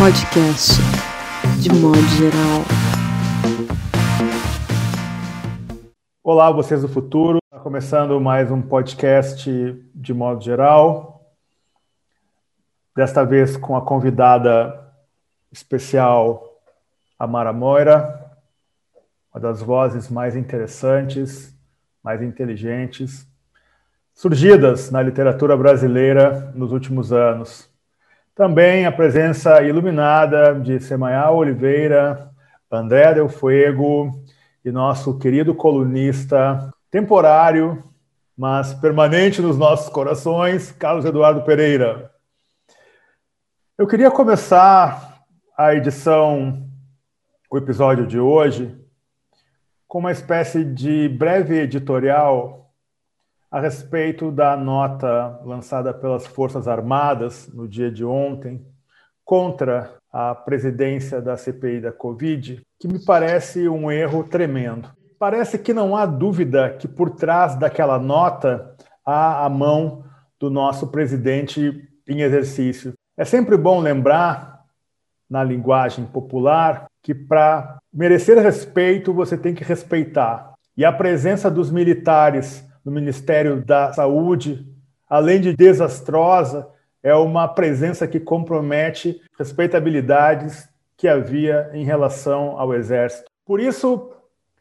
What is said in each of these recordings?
podcast, de modo geral. Olá, vocês do futuro. Está começando mais um podcast de modo geral. Desta vez com a convidada especial Amara Moira, uma das vozes mais interessantes, mais inteligentes, surgidas na literatura brasileira nos últimos anos. Também a presença iluminada de Semaia Oliveira, André Del Fuego e nosso querido colunista temporário, mas permanente nos nossos corações, Carlos Eduardo Pereira. Eu queria começar a edição, o episódio de hoje, com uma espécie de breve editorial a respeito da nota lançada pelas Forças Armadas no dia de ontem contra a presidência da CPI da Covid, que me parece um erro tremendo. Parece que não há dúvida que por trás daquela nota há a mão do nosso presidente em exercício. É sempre bom lembrar, na linguagem popular, que para merecer respeito você tem que respeitar. E a presença dos militares no Ministério da Saúde, além de desastrosa, é uma presença que compromete respeitabilidades que havia em relação ao Exército. Por isso,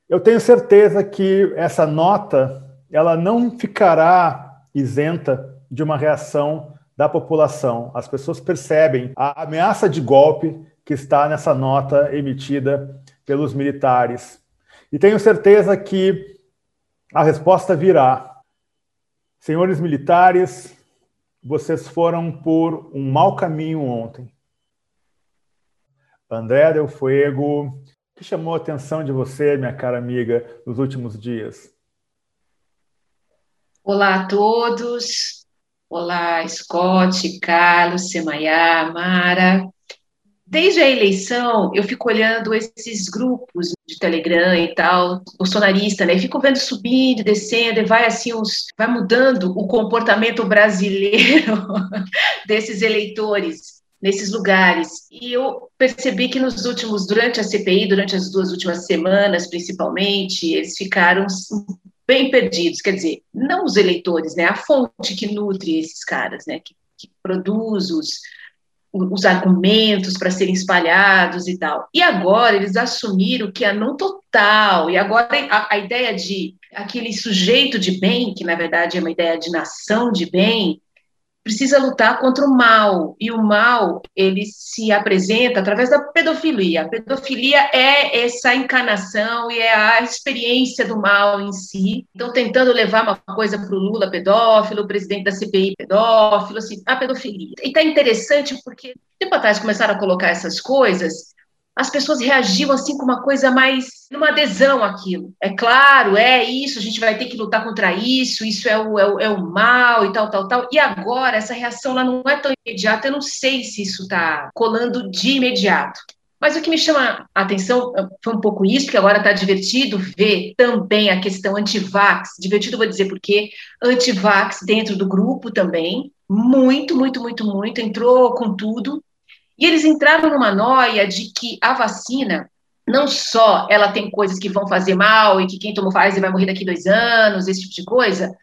eu tenho certeza que essa nota ela não ficará isenta de uma reação da população. As pessoas percebem a ameaça de golpe que está nessa nota emitida pelos militares. E tenho certeza que a resposta virá. Senhores militares, vocês foram por um mau caminho ontem. André Del Fuego, o que chamou a atenção de você, minha cara amiga, nos últimos dias? Olá a todos. Olá, Scott, Carlos, Semaiá, Mara. Desde a eleição, eu fico olhando esses grupos de Telegram e tal, bolsonarista, né? Eu fico vendo subindo, descendo, e vai assim, vai mudando o comportamento brasileiro desses eleitores nesses lugares. E eu percebi que nos últimos, durante a CPI, durante as duas últimas semanas, principalmente, eles ficaram bem perdidos. Quer dizer, não os eleitores, né? A fonte que nutre esses caras, né? Que, que produz os os argumentos para serem espalhados e tal. E agora eles assumiram que é não total, e agora a, a, ideia de aquele sujeito de bem, que na verdade é uma ideia de nação de bem, precisa lutar contra o mal, e o mal, ele se apresenta através da pedofilia. A pedofilia é essa encarnação e é a experiência do mal em si. Então, tentando levar uma coisa para o Lula pedófilo, o presidente da CPI pedófilo, assim, a pedofilia. E tá interessante porque, tempo atrás, começaram a colocar essas coisas, as pessoas reagiam assim com uma coisa mais, numa adesão àquilo. É claro, é isso, a gente vai ter que lutar contra isso, isso é o, é o, é o mal e tal, tal, tal. E agora, essa reação lá não é tão imediata, eu não sei se isso está colando de imediato. Mas o que me chama a atenção eh, foi um pouco isso, porque agora está divertido ver também a questão anti-vax. Divertido, vou dizer por quê. Anti-vax dentro do grupo também. Muito, muito, muito, muito. Entrou com tudo. E eles entraram numa noia de que a vacina, não só ela tem coisas que vão fazer mal e que quem tomou Pfizer vai morrer daqui dois anos, esse tipo de coisa,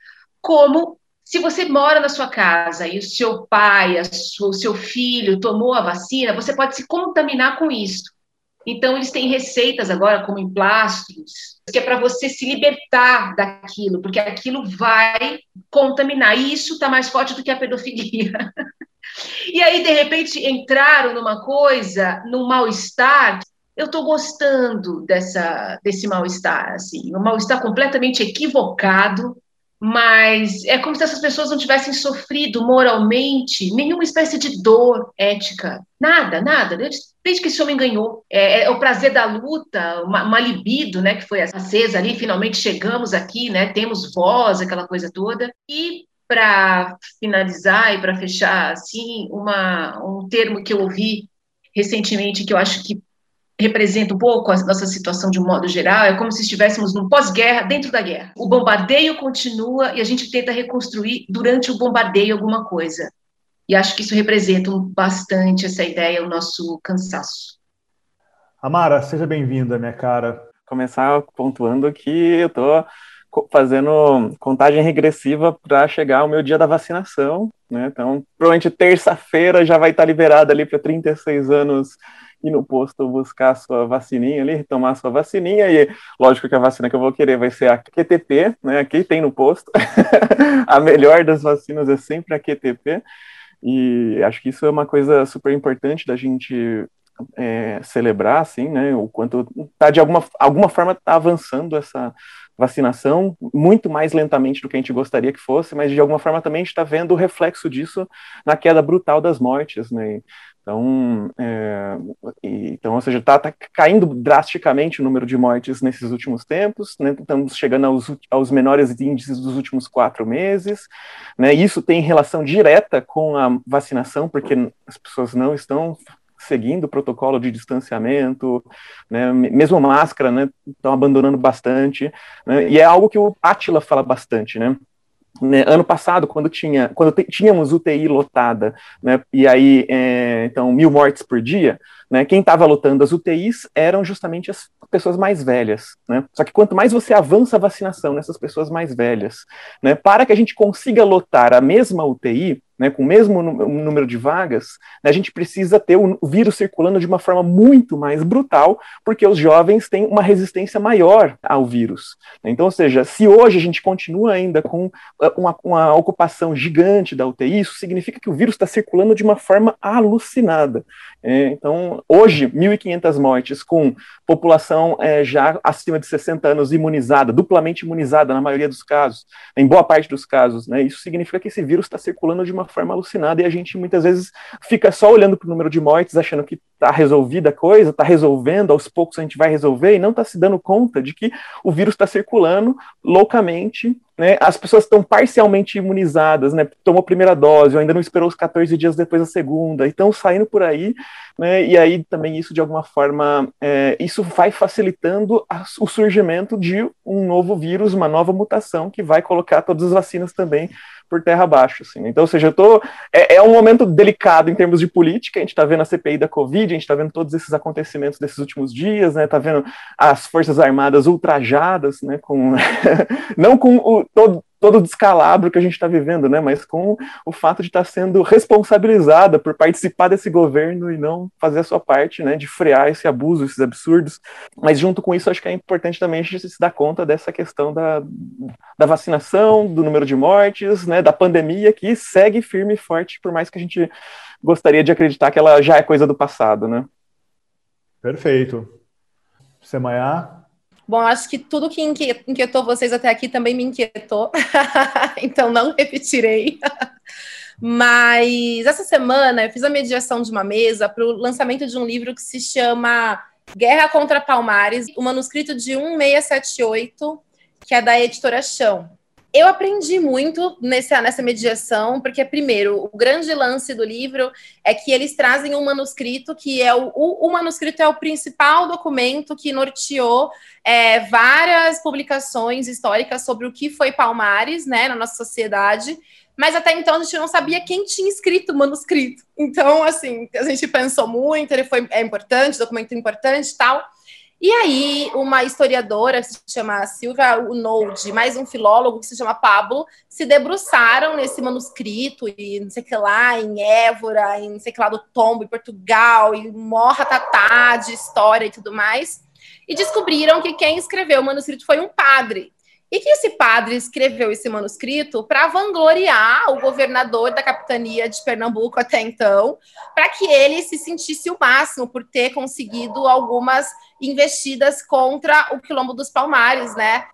como se você mora na sua casa e o seu pai, o seu filho tomou a vacina, você pode se contaminar com isso. Então, eles têm receitas agora, como emplastros, que é para você se libertar daquilo, porque aquilo vai contaminar. E isso está mais forte do que a pedofilia. E aí, de repente, entraram numa coisa, num mal-estar. Eu estou gostando dessa, desse mal-estar, assim, um mal-estar completamente equivocado, mas é como se essas pessoas não tivessem sofrido moralmente nenhuma espécie de dor ética, nada, nada, desde que esse homem ganhou. É, é o prazer da luta, uma, uma, libido, né, que foi acesa ali, finalmente chegamos aqui, né, temos voz, aquela coisa toda, e para finalizar e para fechar, assim, uma, um termo que eu ouvi recentemente que eu acho que representa um pouco a nossa situação de um modo geral, é como se estivéssemos num pós-guerra dentro da guerra. O bombardeio continua e a gente tenta reconstruir durante o bombardeio alguma coisa. E acho que isso representa bastante essa ideia, o nosso cansaço. Amara, seja bem-vinda, minha cara. Começar pontuando que eu estou fazendo contagem regressiva para chegar o meu dia da vacinação, né? Então, provavelmente terça-feira já vai estar liberada ali para 36 anos ir no posto buscar a sua vacininha ali, tomar a sua vacininha, e lógico que a vacina que eu vou querer vai ser a QTP, né? Aqui tem no posto. a melhor das vacinas é sempre a QTP. E acho que isso é uma coisa super importante da gente é, celebrar, assim, né, o quanto tá de alguma, alguma forma tá avançando essa vacinação, muito mais lentamente do que a gente gostaria que fosse, mas de alguma forma também a gente está vendo o reflexo disso na queda brutal das mortes, né, então, é, então ou seja, está tá caindo drasticamente o número de mortes nesses últimos tempos, né, estamos chegando aos, aos menores índices dos últimos quatro meses, né, isso tem relação direta com a vacinação, porque as pessoas não estão seguindo o protocolo de distanciamento, né, mesmo máscara, né, estão abandonando bastante, né, e é algo que o Atila fala bastante, né, né, ano passado, quando, tinha, quando tínhamos UTI lotada, né, e aí, é, então, mil mortes por dia, né, quem estava lotando as UTIs eram justamente as pessoas mais velhas. Né? Só que quanto mais você avança a vacinação nessas pessoas mais velhas, né, para que a gente consiga lotar a mesma UTI, né, com o mesmo número de vagas, né, a gente precisa ter o vírus circulando de uma forma muito mais brutal, porque os jovens têm uma resistência maior ao vírus. Então, ou seja, se hoje a gente continua ainda com uh, uma, uma ocupação gigante da UTI, isso significa que o vírus está circulando de uma forma alucinada. É, então, hoje, 1.500 mortes com população é, já acima de 60 anos imunizada, duplamente imunizada na maioria dos casos, em boa parte dos casos, né, isso significa que esse vírus está circulando de uma forma alucinada e a gente muitas vezes fica só olhando para o número de mortes, achando que está resolvida a coisa, está resolvendo, aos poucos a gente vai resolver e não está se dando conta de que o vírus está circulando loucamente né, as pessoas estão parcialmente imunizadas, né, tomou a primeira dose, ou ainda não esperou os 14 dias depois a segunda, e estão saindo por aí, né, e aí também isso de alguma forma, é, isso vai facilitando a, o surgimento de um novo vírus, uma nova mutação que vai colocar todas as vacinas também por terra abaixo, assim. Então, ou seja, eu tô, é, é um momento delicado em termos de política, a gente está vendo a CPI da Covid, a gente está vendo todos esses acontecimentos desses últimos dias, né, tá vendo as Forças Armadas ultrajadas, né, com, não com o, todo, todo o descalabro que a gente está vivendo, né? Mas com o fato de estar tá sendo responsabilizada por participar desse governo e não fazer a sua parte, né? De frear esse abuso, esses absurdos. Mas junto com isso, acho que é importante também a gente se dar conta dessa questão da, da vacinação, do número de mortes, né? Da pandemia que segue firme e forte, por mais que a gente gostaria de acreditar que ela já é coisa do passado, né? Perfeito. Semaiá, Bom, acho que tudo que inquietou vocês até aqui também me inquietou, então não repetirei. Mas essa semana eu fiz a mediação de uma mesa para o lançamento de um livro que se chama Guerra contra Palmares, o manuscrito de 1678, que é da editora Chão. Eu aprendi muito nessa, nessa mediação, porque, primeiro, o grande lance do livro é que eles trazem um manuscrito que é o, o, o manuscrito é o principal documento que norteou é, várias publicações históricas sobre o que foi Palmares, né, na nossa sociedade. Mas até então a gente não sabia quem tinha escrito o manuscrito. Então, assim, a gente pensou muito, ele foi é importante, documento importante e tal. E aí, uma historiadora que se chama Silvia Unoldi, mais um filólogo que se chama Pablo, se debruçaram nesse manuscrito e não sei que lá, em Évora, em não sei que lá do Tombo, em Portugal, e morra tatá de história e tudo mais, e descobriram que quem escreveu o manuscrito foi um padre. E que esse padre escreveu esse manuscrito para vangloriar o governador da capitania de Pernambuco até então, para que ele se sentisse o máximo por ter conseguido algumas investidas contra o quilombo dos Palmares, né?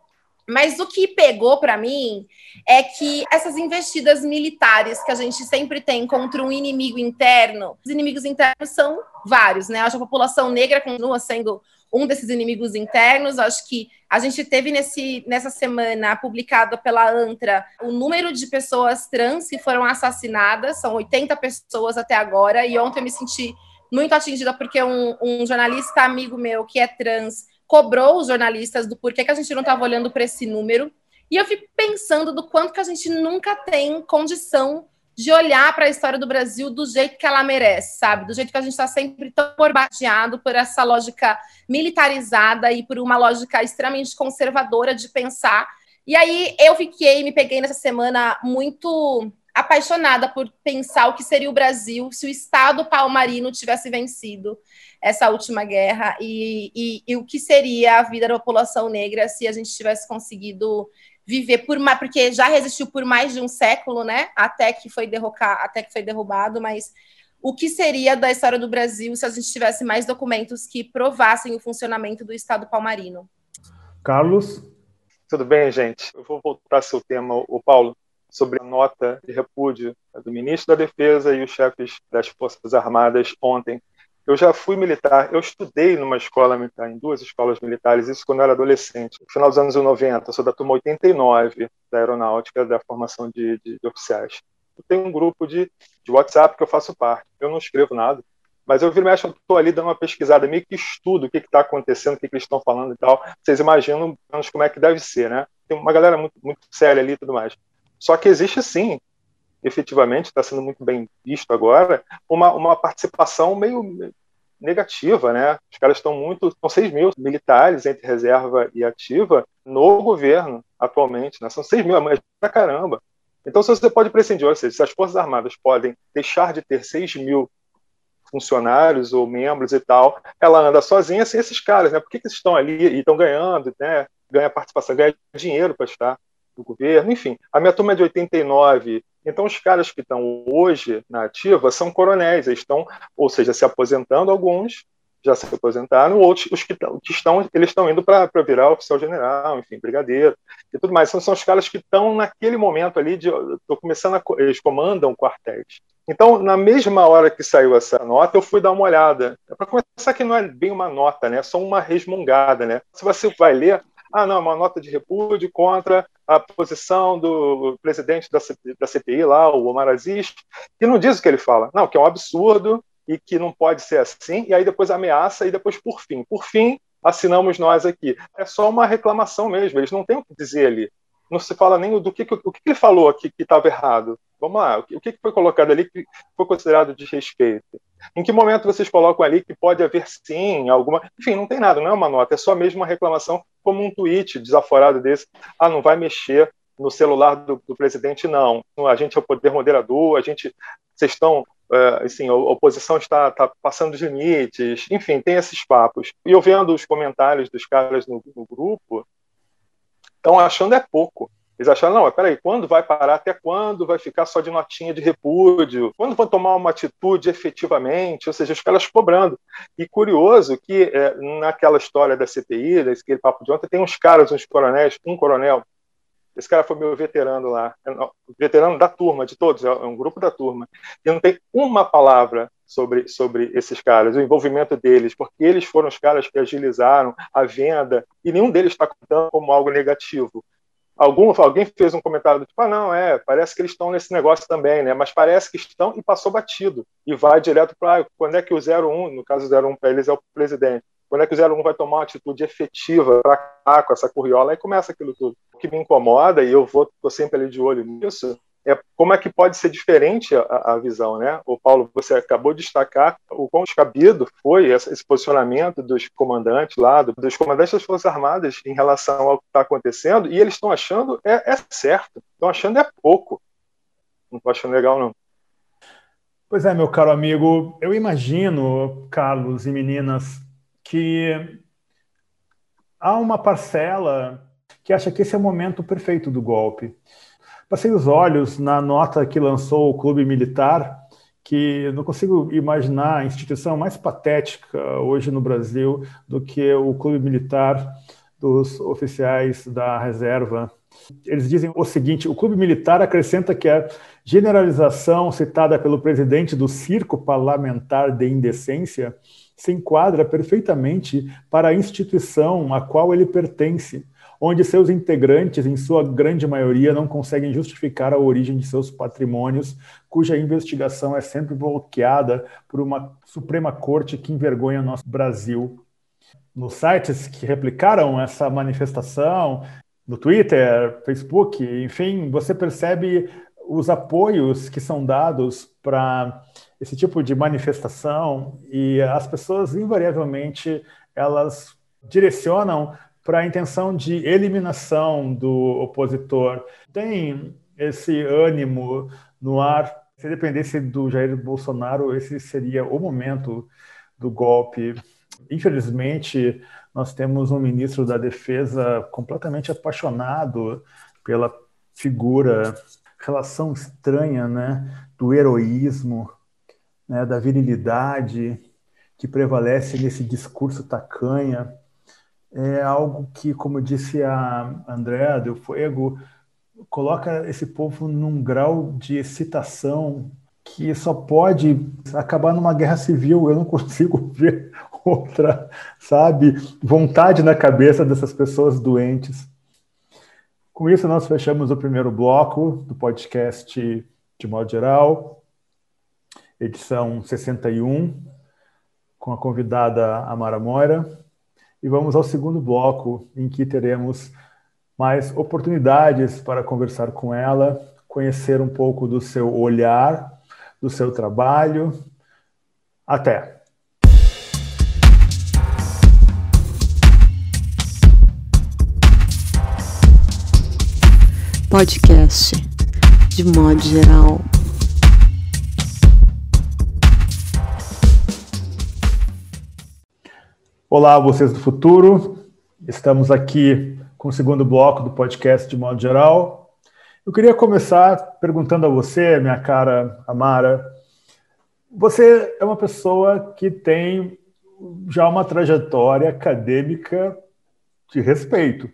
Mas o que pegou para mim é que essas investidas militares que a gente sempre tem contra um inimigo interno, os inimigos internos são vários, né? A população negra continua sendo um desses inimigos internos. Acho que a gente teve nesse, nessa semana, publicado pela ANTRA, o número de pessoas trans que foram assassinadas, são 80 pessoas até agora, e ontem eu me senti muito atingida porque um, um jornalista amigo meu que é trans cobrou os jornalistas do porquê que a gente não estava olhando para esse número. E eu fico pensando do quanto que a gente nunca tem condição de olhar para a história do Brasil do jeito que ela merece, sabe? Do jeito que a gente está sempre tão bombardeado por essa lógica militarizada e por uma lógica extremamente conservadora de pensar. E aí eu fiquei, me peguei nessa semana muito apaixonada por pensar o que seria o Brasil se o Estado palmarino tivesse vencido essa última guerra e, e, e, o que seria a vida da população negra se a gente tivesse conseguido viver por mais, porque já resistiu por mais de um século, né? Até que foi derrocar, até que foi derrubado, mas o que seria da história do Brasil se a gente tivesse mais documentos que provassem o funcionamento do Estado palmarino? Carlos, tudo bem, gente? Eu vou voltar ao seu tema, o Paulo sobre a nota de repúdio do ministro da Defesa e os chefes das Forças Armadas ontem. Eu já fui militar, eu estudei numa escola militar, em duas escolas militares, isso quando eu era adolescente, no final dos anos 90, eu sou da turma 89 da aeronáutica, da formação de, de, de oficiais. Eu tenho um grupo de, de WhatsApp que eu faço parte, eu não escrevo nada, mas eu viro mexe, estou ali dando uma pesquisada, meio que estudo o que está acontecendo, o que, que, eles estão falando e tal. Vocês imaginam como é que deve ser, né? Tem uma galera muito, muito séria ali e tudo mais. Só que existe sim, efetivamente, está sendo muito bem visto agora, uma, uma participação meio negativa, né? Os caras estão muito, são 6 mil militares entre reserva e ativa no governo atualmente, né? São 6 mil, é pra caramba. Então, se você pode prescindir, ou seja, se as Forças Armadas podem deixar de ter 6 mil funcionários ou membros e tal, ela anda sozinha sem esses caras, né? Por que, que eles estão ali e estão ganhando, né? Ganha participação, ganha dinheiro para estar do governo, enfim. A minha turma é de 89, então os caras que estão hoje na ativa são coronéis, eles estão, ou seja, se aposentando alguns, já se aposentaram, outros os que, que estão, eles estão indo para virar oficial general, enfim, brigadeiro e tudo mais. São, são os caras que estão naquele momento ali de, estou começando a, eles comandam quartéis. Então, na mesma hora que saiu essa nota, eu fui dar uma olhada. Para começar, que não é bem uma nota, né? É só uma resmungada, né? Se você vai ler, ah, não, uma nota de repúdio contra a posição do presidente da, da CPI lá, o Omar Aziz, que não diz o que ele fala. Não, que é um absurdo e que não pode ser assim, e aí depois ameaça e depois por fim. Por fim, assinamos nós aqui. É só uma reclamação mesmo, eles não têm o que dizer ali. Não se fala nem do que, o que ele falou aqui que estava errado. Vamos lá, o que foi colocado ali que foi considerado desrespeito? Em que momento vocês colocam ali que pode haver sim alguma. Enfim, não tem nada, não é uma nota, é só mesmo uma reclamação, como um tweet desaforado desse. Ah, não vai mexer no celular do, do presidente, não. A gente é o poder moderador, a gente. Vocês estão. Uh, assim, a oposição está, está passando os limites, enfim, tem esses papos. E eu vendo os comentários dos caras no, no grupo, estão achando é pouco. Eles acharam, não, peraí, quando vai parar? Até quando vai ficar só de notinha de repúdio? Quando vão tomar uma atitude efetivamente? Ou seja, os caras cobrando. E curioso que é, naquela história da CPI, daquele papo de ontem, tem uns caras, uns coronéis, um coronel, esse cara foi meu veterano lá, é, veterano da turma, de todos, é um grupo da turma, e não tem uma palavra sobre, sobre esses caras, o envolvimento deles, porque eles foram os caras que agilizaram a venda, e nenhum deles está contando como algo negativo algum, alguém fez um comentário tipo, ah, não, é, parece que eles estão nesse negócio também, né? Mas parece que estão e passou batido. E vai direto para ah, quando é que o 01, no caso 01 para eles é o presidente, quando é que o 01 vai tomar uma atitude efetiva para acabar com essa curriola? Aí começa aquilo tudo. O que me incomoda, e eu vou tô sempre ali de olho nisso, é como é que pode ser diferente a, a, visão, né? O Paulo, você acabou de destacar o quão descabido foi esse, posicionamento dos comandantes lá, do, dos comandantes das Forças Armadas em relação ao que está acontecendo, e eles estão achando é, é certo, estão achando é pouco. Não estou achando legal, não. Pois é, meu caro amigo, eu imagino, Carlos e meninas, que há uma parcela que acha que esse é o momento perfeito do golpe Passei os olhos na nota que lançou o Clube Militar, que não consigo imaginar a instituição mais patética hoje no Brasil do que o Clube Militar dos oficiais da reserva. Eles dizem o seguinte: o Clube Militar acrescenta que a generalização citada pelo presidente do Circo Parlamentar de Indecência se enquadra perfeitamente para a instituição a qual ele pertence onde seus integrantes, em sua grande maioria, não conseguem justificar a origem de seus patrimônios, cuja investigação é sempre bloqueada por uma Suprema Corte que envergonha nosso Brasil. Nos sites que replicaram essa manifestação, no Twitter, Facebook, enfim, você percebe os apoios que são dados para esse tipo de manifestação e as pessoas invariavelmente elas direcionam para a intenção de eliminação do opositor. Tem esse ânimo no ar. Se dependesse do Jair Bolsonaro, esse seria o momento do golpe. Infelizmente, nós temos um ministro da Defesa completamente apaixonado pela figura, relação estranha, né, do heroísmo, né, da virilidade que prevalece nesse discurso tacanha. É algo que, como disse a Andréa Del Fuego, coloca esse povo num grau de excitação que só pode acabar numa guerra civil. Eu não consigo ver outra, sabe, vontade na cabeça dessas pessoas doentes. Com isso, nós fechamos o primeiro bloco do podcast de modo geral, edição 61, com a convidada Amara Moira. E vamos ao segundo bloco, em que teremos mais oportunidades para conversar com ela, conhecer um pouco do seu olhar, do seu trabalho. Até! Podcast, de modo geral. Olá, vocês do futuro. Estamos aqui com o segundo bloco do podcast de modo geral. Eu queria começar perguntando a você, minha cara Amara, você é uma pessoa que tem já uma trajetória acadêmica de respeito.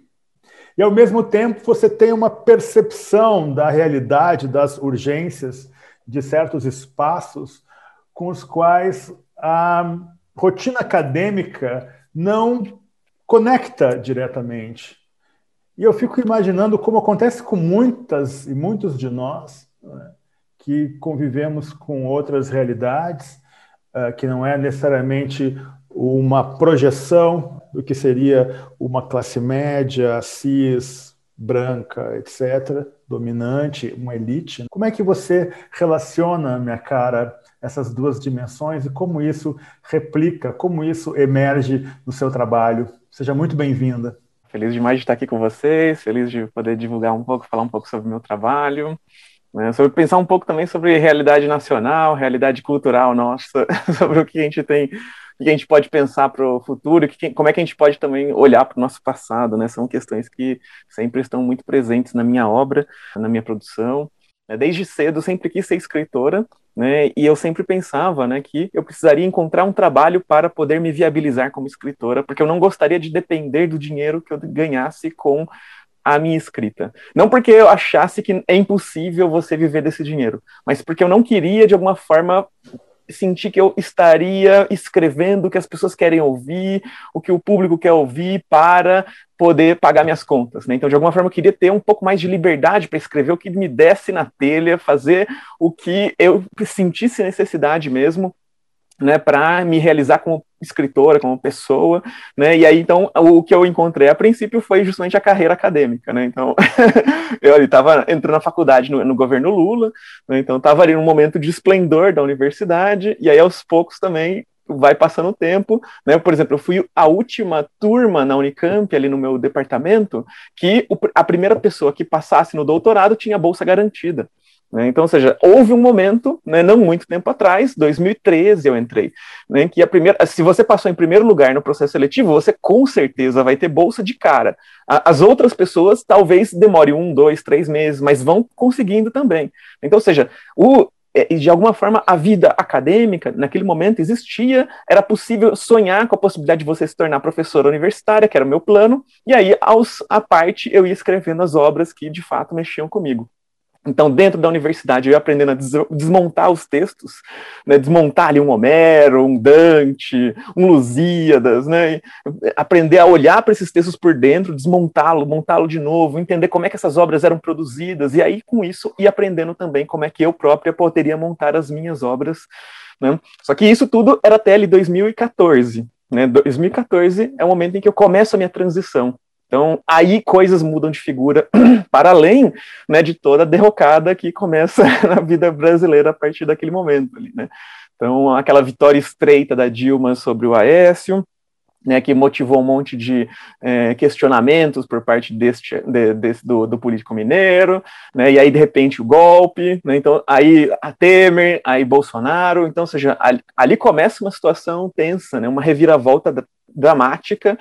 E, ao mesmo tempo, você tem uma percepção da realidade, das urgências de certos espaços com os quais a rotina acadêmica não conecta diretamente. E eu fico imaginando como acontece com muitas e muitos de nós né, que convivemos com outras realidades, uh, que não é necessariamente uma projeção do que seria uma classe média, cis, branca, etc., dominante, uma elite. Como é que você relaciona, minha cara, essas duas dimensões e como isso replica, como isso emerge no seu trabalho? Seja muito bem-vinda. Feliz demais de estar aqui com vocês, feliz de poder divulgar um pouco, falar um pouco sobre o meu trabalho, né, sobre pensar um pouco também sobre realidade nacional, realidade cultural nossa, sobre o que a gente tem, o que a gente pode pensar para o futuro, que, como é que a gente pode também olhar para o nosso passado, né? São questões que sempre estão muito presentes na minha obra, na minha produção. Desde cedo sempre quis ser escritora, né, e eu sempre pensava né, que eu precisaria encontrar um trabalho para poder me viabilizar como escritora, porque eu não gostaria de depender do dinheiro que eu ganhasse com a minha escrita. Não porque eu achasse que é impossível você viver desse dinheiro, mas porque eu não queria, de alguma forma, sentir que eu estaria escrevendo o que as pessoas querem ouvir, o que o público quer ouvir para poder pagar minhas contas, né? Então, de alguma forma, eu queria ter um pouco mais de liberdade para escrever o que me desse na telha, fazer o que eu sentisse necessidade mesmo, né, para me realizar como escritora, como pessoa, né, e aí, então, o que eu encontrei a princípio foi justamente a carreira acadêmica, né, então, eu estava entrando na faculdade no, no governo Lula, né, então estava ali num momento de esplendor da universidade, e aí, aos poucos, também, vai passando o tempo, né? Por exemplo, eu fui a última turma na Unicamp, ali no meu departamento, que a primeira pessoa que passasse no doutorado tinha bolsa garantida. Né? Então, ou seja, houve um momento, né, não muito tempo atrás, 2013 eu entrei, né, que a primeira, se você passou em primeiro lugar no processo seletivo, você com certeza vai ter bolsa de cara. As outras pessoas talvez demore um, dois, três meses, mas vão conseguindo também. Então, ou seja, o, é, de alguma forma a vida acadêmica naquele momento existia, era possível sonhar com a possibilidade de você se tornar professora universitária, que era o meu plano, e aí aos à parte eu ia escrevendo as obras que de fato mexiam comigo. Então, dentro da universidade, eu ia aprendendo a desmontar os textos, né, desmontar ali um Homero, um Dante, um Lusíadas, né, aprender a olhar para esses textos por dentro, desmontá-lo, montá-lo de novo, entender como é que essas obras eram produzidas, e aí, com isso, ir aprendendo também como é que eu própria poderia montar as minhas obras. Né. Só que isso tudo era até ali 2014. Né, 2014 é o momento em que eu começo a minha transição Então, aí coisas mudam de figura para além né, de toda a derrocada que começa na vida brasileira a partir daquele momento. Ali, né? Então, aquela vitória estreita da Dilma sobre o Aécio, né, que motivou um monte de é, questionamentos por parte deste, de, desse, do, do, político mineiro, né, e aí de repente o golpe, né, então aí a Temer, aí Bolsonaro, então, ou seja, ali, ali começa uma situação tensa, né, uma reviravolta dramática,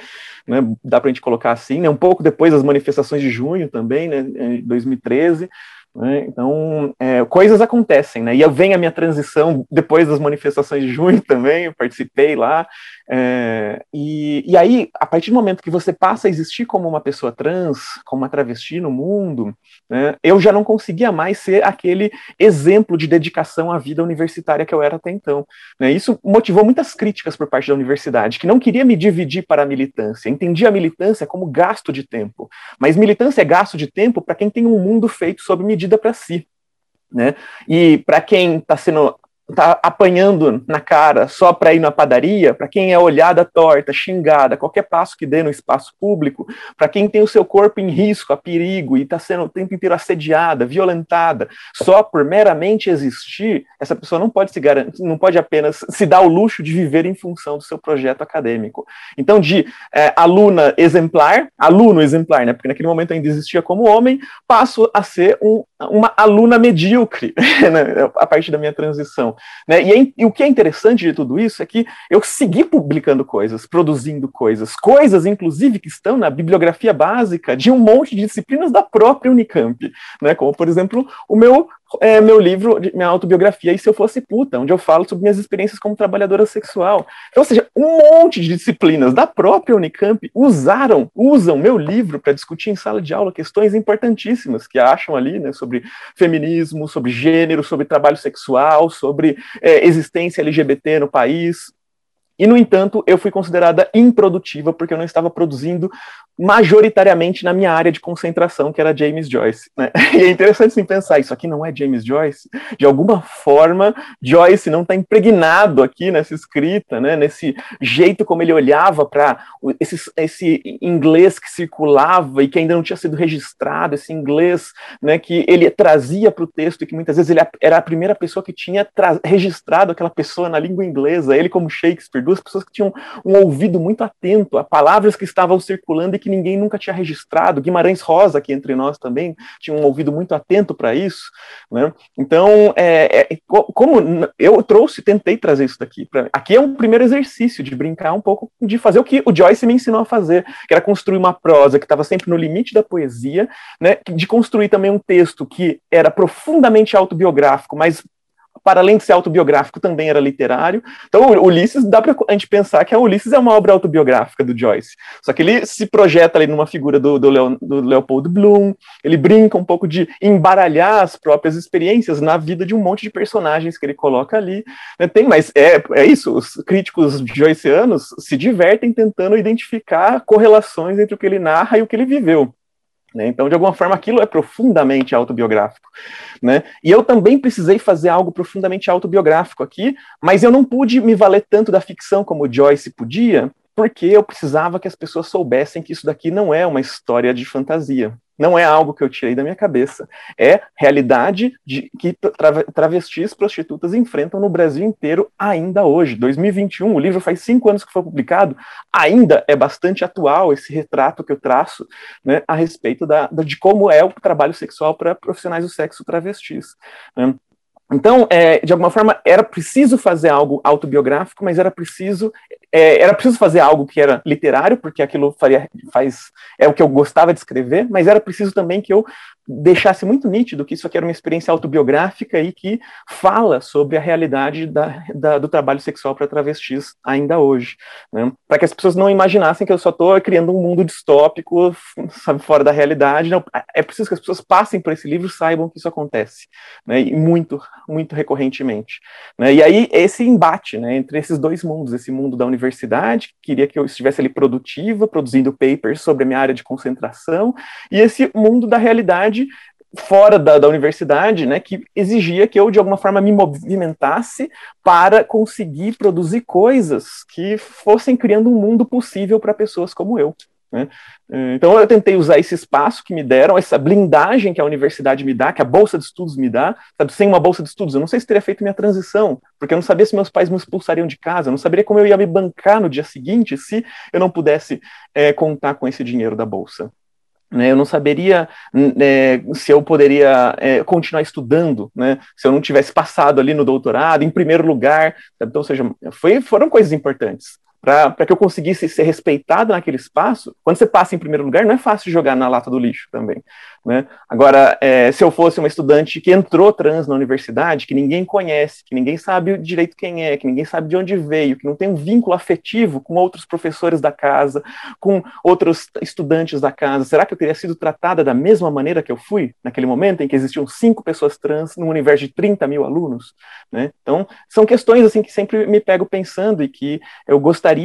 né, dá para a gente colocar assim, né, um pouco depois das manifestações de junho também, né, em 2013, né? Então, é, coisas acontecem, né? E vem a minha transição depois das manifestações de junho também, eu participei lá, é, e, e aí, a partir do momento que você passa a existir como uma pessoa trans, como uma travesti no mundo, né, eu já não conseguia mais ser aquele exemplo de dedicação à vida universitária que eu era até então. Né, isso motivou muitas críticas por parte da universidade, que não queria me dividir para a militância, entendia a militância como gasto de tempo, mas militância é gasto de tempo para quem tem um mundo feito sob medida para si. Né? E para quem está sendo tá apanhando na cara só para ir na padaria, para quem é olhada torta, xingada, qualquer passo que dê no espaço público, para quem tem o seu corpo em risco, a perigo e está sendo o tempo inteiro assediada, violentada, só por meramente existir, essa pessoa não pode se garantir, não pode apenas se dar o luxo de viver em função do seu projeto acadêmico. Então, de é, aluna exemplar, aluno exemplar, né, porque naquele momento ainda existia como homem, passo a ser um, uma aluna medíocre né, a partir da minha transição. Né? E, e, o que é interessante de tudo isso é que eu segui publicando coisas, produzindo coisas, coisas, inclusive, que estão na bibliografia básica de um monte de disciplinas da própria Unicamp, né? como, por exemplo, o meu é, meu livro, minha autobiografia, E Se Eu Fosse Puta, onde eu falo sobre minhas experiências como trabalhadora sexual. Então, ou seja, um monte de disciplinas da própria Unicamp usaram, usam meu livro para discutir em sala de aula questões importantíssimas que acham ali, né, sobre feminismo, sobre gênero, sobre trabalho sexual, sobre é, existência LGBT no país, e, no entanto, eu fui considerada improdutiva porque eu não estava produzindo majoritariamente na minha área de concentração, que era James Joyce. Né? E é interessante sim, pensar, isso aqui não é James Joyce? De alguma forma, Joyce não está impregnado aqui nessa escrita, né? nesse jeito como ele olhava para esse, esse inglês que circulava e que ainda não tinha sido registrado, esse inglês né, que ele trazia para o texto e que muitas vezes ele era a primeira pessoa que tinha registrado aquela pessoa na língua inglesa, ele como Shakespeare, duas pessoas que tinham um ouvido muito atento a palavras que estavam circulando e que ninguém nunca tinha registrado. Guimarães Rosa, aqui entre nós também, tinha um ouvido muito atento para isso. Né? Então, é, é, como eu trouxe, tentei trazer isso daqui. Pra, aqui é um primeiro exercício de brincar um pouco, de fazer o que o Joyce me ensinou a fazer, que era construir uma prosa que estava sempre no limite da poesia, né? de construir também um texto que era profundamente autobiográfico, mas para além de ser autobiográfico, também era literário. Então, Ulisses, dá para a gente pensar que a Ulisses é uma obra autobiográfica do Joyce. Só que ele se projeta ali numa figura do, do, do Leopold Bloom, ele brinca um pouco de embaralhar as próprias experiências na vida de um monte de personagens que ele coloca ali. Né? Tem, mas é, é isso, os críticos joyceanos se divertem tentando identificar correlações entre o que ele narra e o que ele viveu. Né? Então, de alguma forma, aquilo é profundamente autobiográfico. Né? E eu também precisei fazer algo profundamente autobiográfico aqui, mas eu não pude me valer tanto da ficção como Joyce podia, porque eu precisava que as pessoas soubessem que isso daqui não é uma história de fantasia. Não é algo que eu tirei da minha cabeça. É realidade de que travestis prostitutas enfrentam no Brasil inteiro ainda hoje. 2021, o livro faz cinco anos que foi publicado, ainda é bastante atual esse retrato que eu traço né, a respeito da, de como é o trabalho sexual para profissionais do sexo travestis. Né? Então, é, de alguma forma, era preciso fazer algo autobiográfico, mas era preciso é, era preciso fazer algo que era literário, porque aquilo faria, faz, é o que eu gostava de escrever, mas era preciso também que eu deixasse muito nítido que isso aqui era uma experiência autobiográfica e que fala sobre a realidade da, da, do trabalho sexual para travestis ainda hoje. Né? Para que as pessoas não imaginassem que eu só estou criando um mundo distópico, sabe, fora da realidade. Não, é preciso que as pessoas passem por esse livro saibam que isso acontece, né? e muito, muito recorrentemente. Né? E aí, esse embate né, entre esses dois mundos, esse mundo da universidade, que queria que eu estivesse ali produtiva, produzindo papers sobre a minha área de concentração, e esse mundo da realidade fora da, da, universidade, né, que exigia que eu, de alguma forma, me movimentasse para conseguir produzir coisas que fossem criando um mundo possível para pessoas como eu. Né? Então eu tentei usar esse espaço que me deram, essa blindagem que a universidade me dá, que a bolsa de estudos me dá, sabe? Sem uma bolsa de estudos, eu não sei se teria feito minha transição, porque eu não sabia se meus pais me expulsariam de casa, eu não saberia como eu ia me bancar no dia seguinte se eu não pudesse é, contar com esse dinheiro da bolsa. Né, eu não saberia é, se eu poderia é, continuar estudando, né, se eu não tivesse passado ali no doutorado, em primeiro lugar. Então, seja, foi, foram coisas importantes para que eu conseguisse ser respeitado naquele espaço, quando você passa em primeiro lugar, não é fácil jogar na lata do lixo também. Né? Agora, é, se eu fosse uma estudante que entrou trans na universidade, que ninguém conhece, que ninguém sabe direito quem é, que ninguém sabe de onde veio, que não tem um vínculo afetivo com outros professores da casa, com outros estudantes da casa, será que eu teria sido tratada da mesma maneira que eu fui naquele momento em que existiam cinco pessoas trans num universo de 30 mil alunos? Né? Então, são questões assim que sempre me pego pensando e que eu gostaria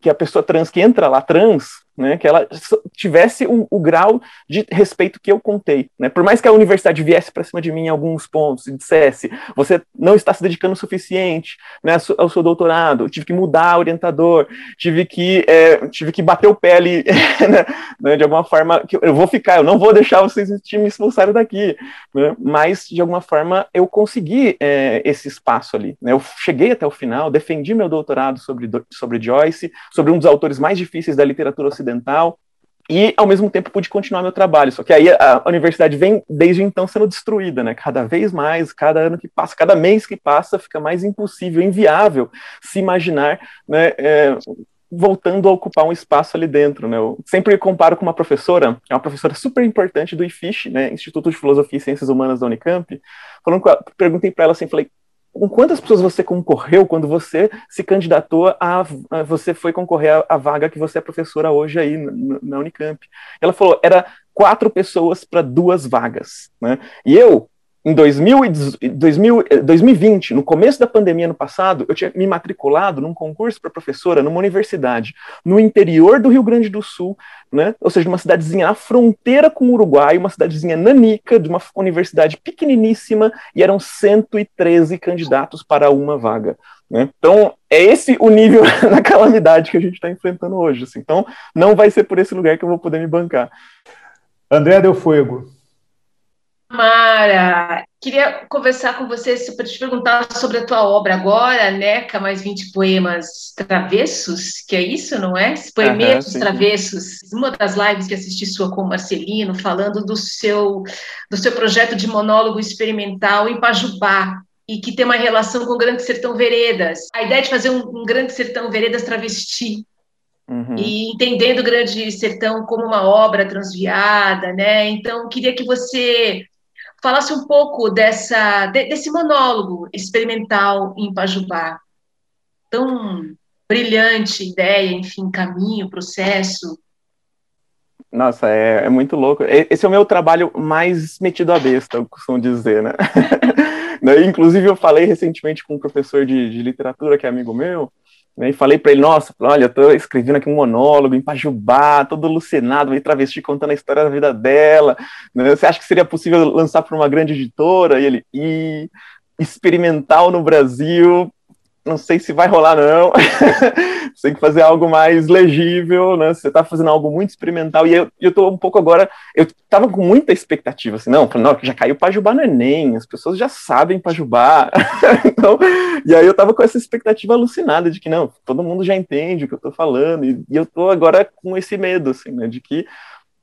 que a pessoa trans que entra lá trans né, que ela tivesse o, o, grau de respeito que eu contei. Né? Por mais que a universidade viesse para cima de mim em alguns pontos e dissesse, você não está se dedicando o suficiente né, ao seu doutorado, tive que mudar orientador, tive que, é, tive que bater o pé ali, né, né, de alguma forma, que eu vou ficar, eu não vou deixar vocês me expulsarem daqui. Né? Mas, de alguma forma, eu consegui é, esse espaço ali. Né? Eu cheguei até o final, defendi meu doutorado sobre, sobre Joyce, sobre um dos autores mais difíceis da literatura ocidental ocidental, e ao mesmo tempo pude continuar meu trabalho. Só que aí a, universidade vem desde então sendo destruída, né? Cada vez mais, cada ano que passa, cada mês que passa, fica mais impossível, inviável se imaginar, né? É, voltando a ocupar um espaço ali dentro, né? Eu sempre comparo com uma professora, é uma professora super importante do IFISH, né? Instituto de Filosofia e Ciências Humanas da Unicamp. Falando com ela, perguntei para ela assim, falei, com quantas pessoas você concorreu quando você se candidatou a, a você foi concorrer à vaga que você é professora hoje aí na, na Unicamp? Ela falou, era quatro pessoas para duas vagas, né? E eu em 2000, 2000, 2020, no começo da pandemia no passado, eu tinha me matriculado num concurso para professora numa universidade no interior do Rio Grande do Sul, né? ou seja, numa cidadezinha na fronteira com o Uruguai, uma cidadezinha nanica, de uma universidade pequeniníssima, e eram 113 candidatos para uma vaga. Né? Então, é esse o nível da calamidade que a gente está enfrentando hoje. Assim. Então, não vai ser por esse lugar que eu vou poder me bancar. André Del Fuego, Mara, queria conversar com você para te perguntar sobre a tua obra agora, Neca, mais 20 poemas travessos, que é isso, não é? Poemetos uhum, travessos. Uma das lives que assisti sua com o Marcelino, falando do seu, do seu projeto de monólogo experimental em Pajubá, e que tem uma relação com o Grande Sertão Veredas. A ideia de fazer um, um Grande Sertão Veredas travesti, Uhum. E entendendo o Grande Sertão como uma obra transviada, né? Então, queria que você falasse um pouco dessa, desse monólogo experimental em Pajubá. Tão brilhante ideia, enfim, caminho, processo. Nossa, é, é, muito louco. Esse é o meu trabalho mais metido à besta, eu costumo dizer, né? né? Inclusive, eu falei recentemente com um professor de, de literatura, que é amigo meu, e falei para ele, nossa, olha, eu tô escrevendo aqui um monólogo em Pajubá, todo alucinado, meio travesti contando a história da vida dela. Né, você acha que seria possível lançar para uma grande editora? E ele, e experimental no Brasil, não sei se vai rolar, não. você tem que fazer algo mais legível, né? Você está fazendo algo muito experimental. E eu, eu tô um pouco agora. Eu estava com muita expectativa, assim, não, não, já caiu Pajubá no Enem, as pessoas já sabem Pajubá. então, e aí eu estava com essa expectativa alucinada de que, não, todo mundo já entende o que eu estou falando. E, e eu estou agora com esse medo, assim, né? De que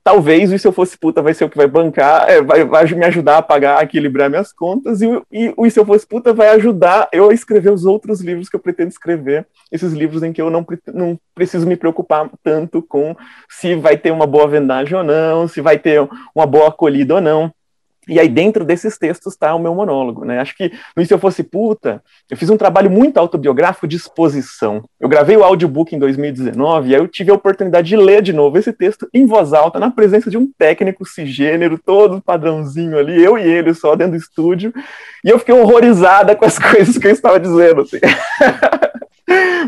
talvez o Se Eu Fosse Puta vai ser o que vai bancar, é, vai, vai, me ajudar a pagar, a equilibrar minhas contas, e, e o Se Eu Fosse Puta vai ajudar eu a escrever os outros livros que eu pretendo escrever, esses livros em que eu não, não preciso me preocupar tanto com se vai ter uma boa vendagem ou não, se vai ter uma boa acolhida ou não. E aí, dentro desses textos, está o meu monólogo, né? Acho que no Se Eu Fosse Puta, eu fiz um trabalho muito autobiográfico de exposição. Eu gravei o audiobook em 2019 e aí eu tive a oportunidade de ler de novo esse texto em voz alta, na presença de um técnico cisgênero, todo padrãozinho ali, eu e ele só dentro do estúdio, e eu fiquei horrorizada com as coisas que eu estava dizendo, assim.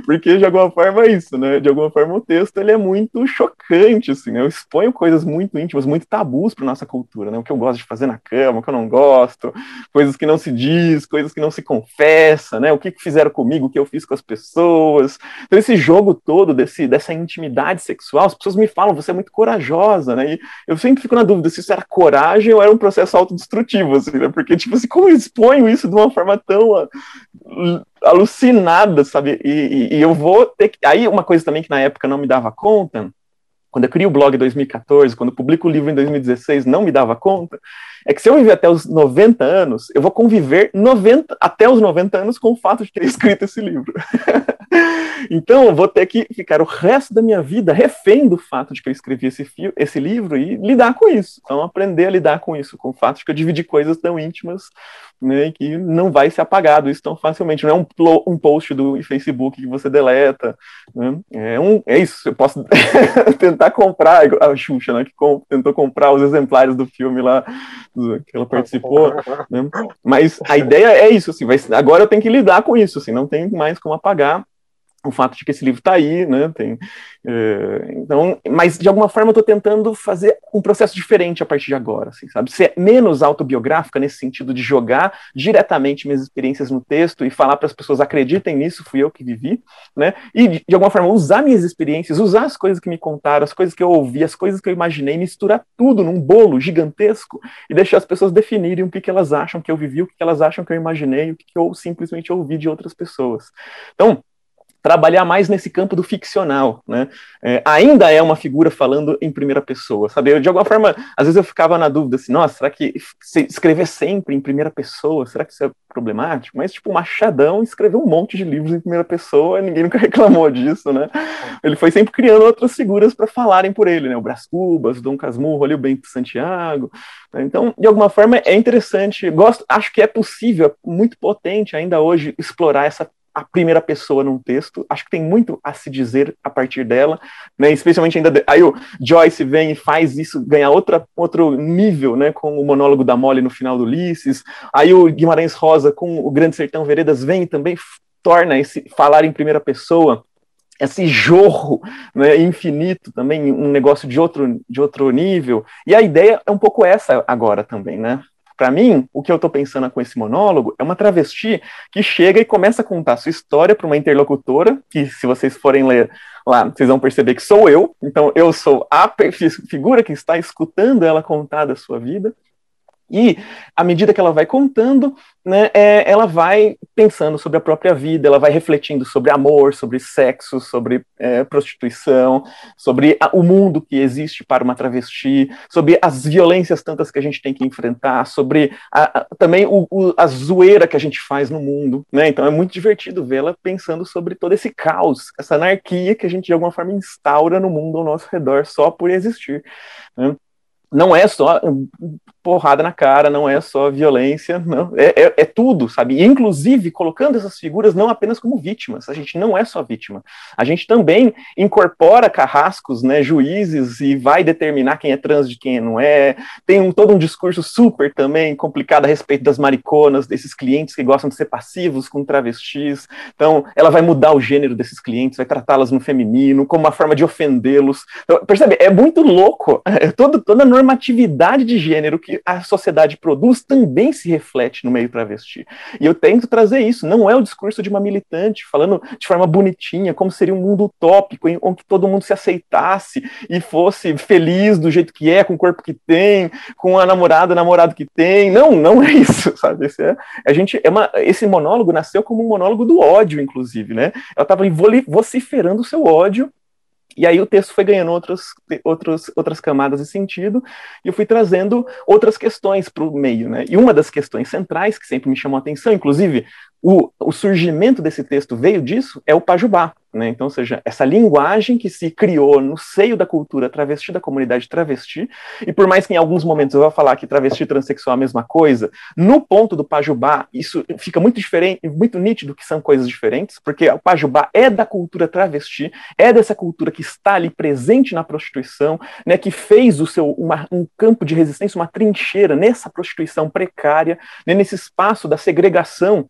Porque de alguma forma é isso, né? De alguma forma o texto ele é muito chocante, assim, né? Eu exponho coisas muito íntimas, muito tabus para nossa cultura, né? O que eu gosto de fazer na cama, o que eu não gosto, coisas que não se diz, coisas que não se confessa, né? O que, fizeram comigo, o que eu fiz com as pessoas. Então esse jogo todo desse, dessa intimidade sexual, as pessoas me falam, você é muito corajosa, né? E eu sempre fico na dúvida se isso era coragem ou era um processo autodestrutivo, assim, né? Porque, tipo assim, como eu exponho isso de uma forma tão alucinada, sabe? E, e, e, eu vou ter que. Aí, uma coisa também que na época não me dava conta, quando eu crio o blog em 2014, quando eu publico o livro em 2016, não me dava conta, é que se eu viver até os 90 anos, eu vou conviver 90, até os 90 anos com o fato de ter escrito esse livro. Então, eu vou ter que ficar o resto da minha vida refém do fato de que eu escrevi esse, esse livro e lidar com isso. Então, aprender a lidar com isso, com o fato de que eu dividi coisas tão íntimas né, que não vai ser apagado isso tão facilmente. Não é um, um post do Facebook que você deleta. Né? É, um, é isso. Eu posso tentar comprar a Xuxa, né, que com, tentou comprar os exemplares do filme lá que ela participou, né? Mas a ideia é isso, assim, vai, agora eu tenho que lidar com isso, assim, não tem mais como apagar o fato de que esse livro está aí, né? Tem, uh, então, mas de alguma forma eu estou tentando fazer um processo diferente a partir de agora, assim, sabe? Ser menos autobiográfica nesse sentido de jogar diretamente minhas experiências no texto e falar para as pessoas acreditem nisso, fui eu que vivi, né? E de, de, alguma forma usar minhas experiências, usar as coisas que me contaram, as coisas que eu ouvi, as coisas que eu imaginei, misturar tudo num bolo gigantesco e deixar as pessoas definirem o que, que elas acham que eu vivi, o que, que elas acham que eu imaginei, o que, que eu simplesmente ouvi de outras pessoas. Então trabalhar mais nesse campo do ficcional, né? É, ainda é uma figura falando em primeira pessoa, sabe? Eu, de alguma forma, às vezes eu ficava na dúvida assim, nossa, será que escrever sempre em primeira pessoa, será que isso é problemático? Mas, tipo, Machadão escreveu um monte de livros em primeira pessoa, ninguém nunca reclamou disso, né? Ele foi sempre criando outras figuras para falarem por ele, né? O Brás Cubas, o Dom Casmurro, ali o Bento Santiago. Né? Então, de alguma forma, é interessante, gosto, acho que é possível, é muito potente ainda hoje explorar essa a primeira pessoa num texto. Acho que tem muito a se dizer a partir dela, né? Especialmente ainda de... aí o Joyce vem e faz isso ganhar outra outro nível, né? Com o monólogo da Molly no final do Ulisses. Aí o Guimarães Rosa com o Grande Sertão Veredas vem e também torna esse falar em primeira pessoa esse jorro né, infinito também um negócio de outro de outro nível e a ideia é um pouco essa agora também né para mim, o que eu estou pensando com esse monólogo é uma travesti que chega e começa a contar sua história para uma interlocutora, que se vocês forem ler lá, vocês vão perceber que sou eu, então eu sou a figura que está escutando ela contar da sua vida. E à medida que ela vai contando, né, é, ela vai pensando sobre a própria vida, ela vai refletindo sobre amor, sobre sexo, sobre é, prostituição, sobre a, o mundo que existe para uma travesti, sobre as violências tantas que a gente tem que enfrentar, sobre a, a, também o, o, a zoeira que a gente faz no mundo. Né? Então é muito divertido vê-la pensando sobre todo esse caos, essa anarquia que a gente de alguma forma instaura no mundo ao nosso redor só por existir. Né? Não é só porrada na cara, não é só violência, não, é, é, é, tudo, sabe? E, inclusive, colocando essas figuras não apenas como vítimas, a gente não é só vítima, a gente também incorpora carrascos, né, juízes, e vai determinar quem é trans de quem não é, tem um, todo um discurso super também complicado a respeito das mariconas, desses clientes que gostam de ser passivos com travestis, então ela vai mudar o gênero desses clientes, vai tratá-las no feminino, como uma forma de ofendê-los, então, percebe? É muito louco, é todo, toda a normatividade de gênero que a sociedade produz também se reflete no meio travesti. E eu tento trazer isso, não é o discurso de uma militante falando de forma bonitinha, como seria um mundo utópico, em onde todo mundo se aceitasse e fosse feliz do jeito que é, com o corpo que tem, com a namorada, namorado que tem. Não, não é isso, sabe? Esse, é, a gente, é uma, esse monólogo nasceu como um monólogo do ódio, inclusive, né? Ela estava vociferando o seu ódio e aí o texto foi ganhando outros, outros, outras camadas de sentido, e eu fui trazendo outras questões para o meio. Né? E uma das questões centrais que sempre me chamou a atenção, inclusive o, o surgimento desse texto veio disso, é o Pajubá. Né? Então, ou seja, essa linguagem que se criou no seio da cultura travesti, da comunidade travesti, e por mais que em alguns momentos eu vá falar que travesti e transexual é a mesma coisa, no ponto do Pajubá, isso fica muito diferente, muito nítido que são coisas diferentes, porque o Pajubá é da cultura travesti, é dessa cultura que está ali presente na prostituição, né, que fez o seu uma, um campo de resistência, uma trincheira nessa prostituição precária, né, nesse espaço da segregação?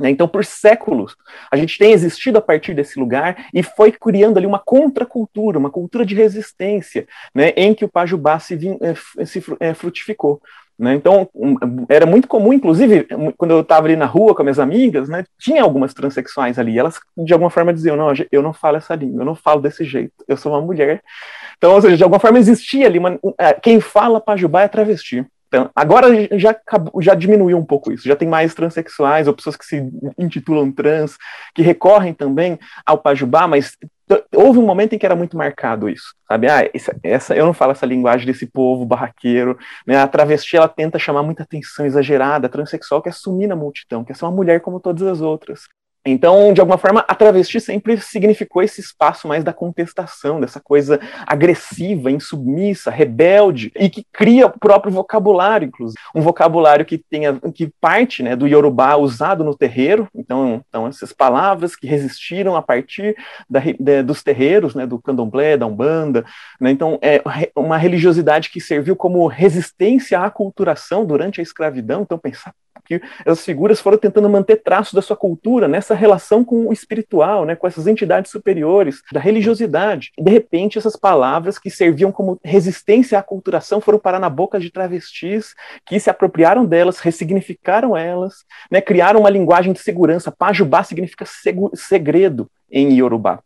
Então, por séculos, a gente tem existido a partir desse lugar e foi criando ali uma contracultura, uma cultura de resistência, né, em que o Pajubá se, eh, se eh, frutificou. Né? Então, era muito comum, inclusive, quando eu estava ali na rua com minhas amigas, né, tinha algumas transexuais ali, elas de alguma forma diziam: Não, eu não falo essa língua, eu não falo desse jeito, eu sou uma mulher. Então, ou seja, de alguma forma existia ali, uma, eh, quem fala Pajubá é travesti. Então, agora já, já diminuiu um pouco isso, já tem mais transexuais ou pessoas que se intitulam trans, que recorrem também ao Pajubá, mas houve um momento em que era muito marcado isso, sabe? Ah, essa, essa, eu não falo essa linguagem desse povo barraqueiro, né? A travesti, ela tenta chamar muita atenção exagerada, a transexual quer sumir na multidão, quer ser uma mulher como todas as outras. Então, de alguma forma, a travesti sempre significou esse espaço mais da contestação, dessa coisa agressiva, insubmissa, rebelde, e que cria o próprio vocabulário, inclusive. Um vocabulário que tenha, que parte né, do Yorubá usado no terreiro, então, então essas palavras que resistiram a partir da, de, dos terreiros, né, do candomblé, da umbanda. Né, então, é uma religiosidade que serviu como resistência à aculturação durante a escravidão. Então, pensar que as figuras foram tentando manter traços da sua cultura nessa relação com o espiritual, né, com essas entidades superiores, da religiosidade. E, de repente, essas palavras que serviam como resistência à culturação foram parar na boca de travestis que se apropriaram delas, ressignificaram elas, né, criaram uma linguagem de segurança. Pajubá significa segredo em Yorubá.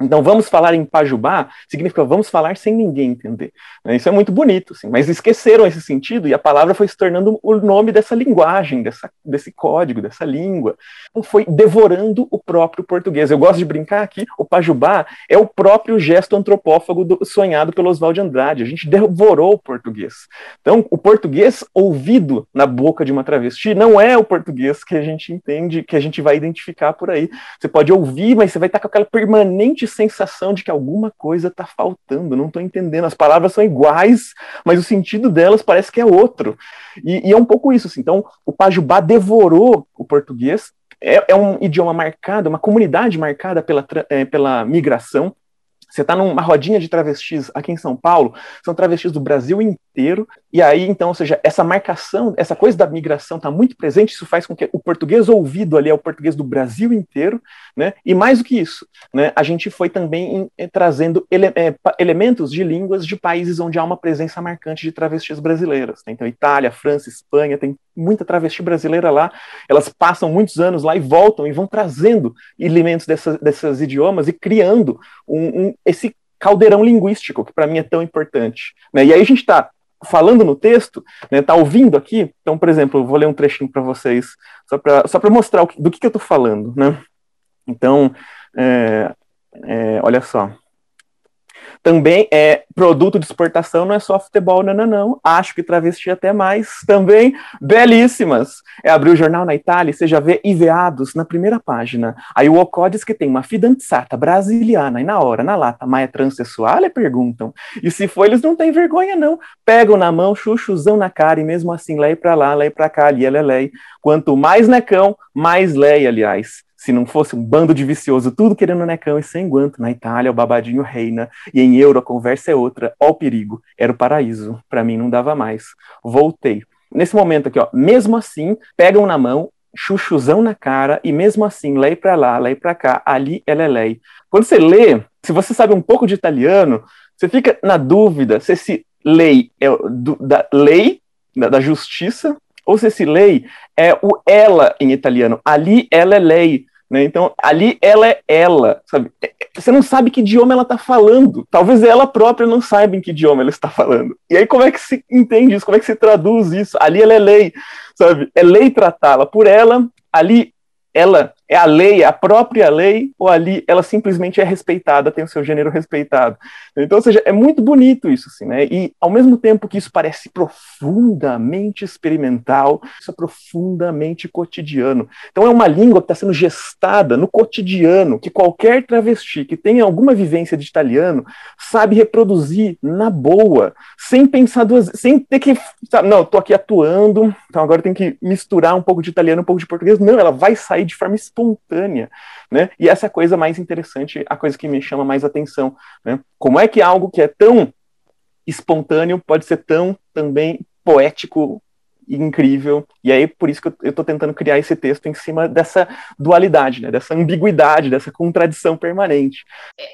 Então, vamos falar em Pajubá significa vamos falar sem ninguém entender. Né? Isso é muito bonito, assim, mas esqueceram esse sentido e a palavra foi se tornando o nome dessa linguagem, dessa, desse código, dessa língua. Então, foi devorando o próprio português. Eu gosto de brincar aqui, o Pajubá é o próprio gesto antropófago do, sonhado pelo Oswald Andrade. A gente devorou o português. Então, o português ouvido na boca de uma travesti não é o português que a gente entende, que a gente vai identificar por aí. Você pode ouvir, mas você vai estar com aquela permanente sensação de que alguma coisa está faltando, não estou entendendo. As palavras são iguais, mas o sentido delas parece que é outro. E, e é um pouco isso. Assim. Então, o Pajubá devorou o português. É, é um idioma marcado, uma comunidade marcada pela, é, pela migração, você está numa rodinha de travestis aqui em São Paulo, são travestis do Brasil inteiro, e aí, então, ou seja, essa marcação, essa coisa da migração está muito presente, isso faz com que o português ouvido ali é o português do Brasil inteiro, né? E mais do que isso, né? A gente foi também em, eh, trazendo ele, é, elementos de línguas de países onde há uma presença marcante de travestis brasileiras. Né? Então, Itália, França, Espanha, tem muita travesti brasileira lá, elas passam muitos anos lá e voltam e vão trazendo elementos desses idiomas e criando um, um, esse caldeirão linguístico, que para mim é tão importante. Né? E aí a gente está falando no texto, está né, tá ouvindo aqui, então, por exemplo, eu vou ler um trechinho para vocês, só para só mostrar que, do que, que eu estou falando. Né? Então, é, é, olha só também é produto de exportação, não é só futebol, não, não, não. Acho que travesti até mais. Também belíssimas. É abrir o jornal na Itália, você já vê Iveados na primeira página. Aí o Ocó diz que tem uma fidanzata brasiliana, e na hora, na lata, mas é transexual? Eles perguntam. E se for, eles não têm vergonha, não. Pegam na mão, chuchuzão na cara, e mesmo assim, lei pra lá, lei pra cá, ali, é lei. Quanto mais necão, mais lei, aliás se não fosse um bando de vicioso, tudo querendo necão e sem guanto. Na Itália, o babadinho reina, e em euro a conversa é outra. Ó o perigo, era o paraíso. Para mim não dava mais. Voltei. Nesse momento aqui, ó, mesmo assim, pegam na mão, chuchuzão na cara, e mesmo assim, lei para lá, lei para cá, ali ela é lei. Quando você lê, se você sabe um pouco de italiano, você fica na dúvida se esse lei é do, da lei, da, da justiça, ou se esse lei é o ela em italiano. Ali ela é lei. Né? Então, ali ela é ela, sabe? É, é, você não sabe que idioma ela está falando. Talvez ela própria não saiba em que idioma ela está falando. E aí, como é que se entende isso? Como é que se traduz isso? Ali ela é lei, sabe? É lei tratá-la por ela. Ali ela é a lei, a própria lei, ou ali ela simplesmente é respeitada, tem o seu gênero respeitado. Então, ou seja, é muito bonito isso, assim, né? E ao mesmo tempo que isso parece profundamente experimental, isso é profundamente cotidiano. Então, é uma língua que está sendo gestada no cotidiano, que qualquer travesti que tenha alguma vivência de italiano sabe reproduzir na boa, sem pensar duas, sem ter que, sabe, não, estou aqui atuando, então agora tem que misturar um pouco de italiano, um pouco de português. Não, ela vai sair de forma espontânea, né? E essa é a coisa mais interessante, a coisa que me chama mais atenção, né? Como é que algo que é tão espontâneo pode ser tão também poético incrível. E aí, por isso que eu estou tentando criar esse texto em cima dessa dualidade, né, dessa ambiguidade, dessa contradição permanente.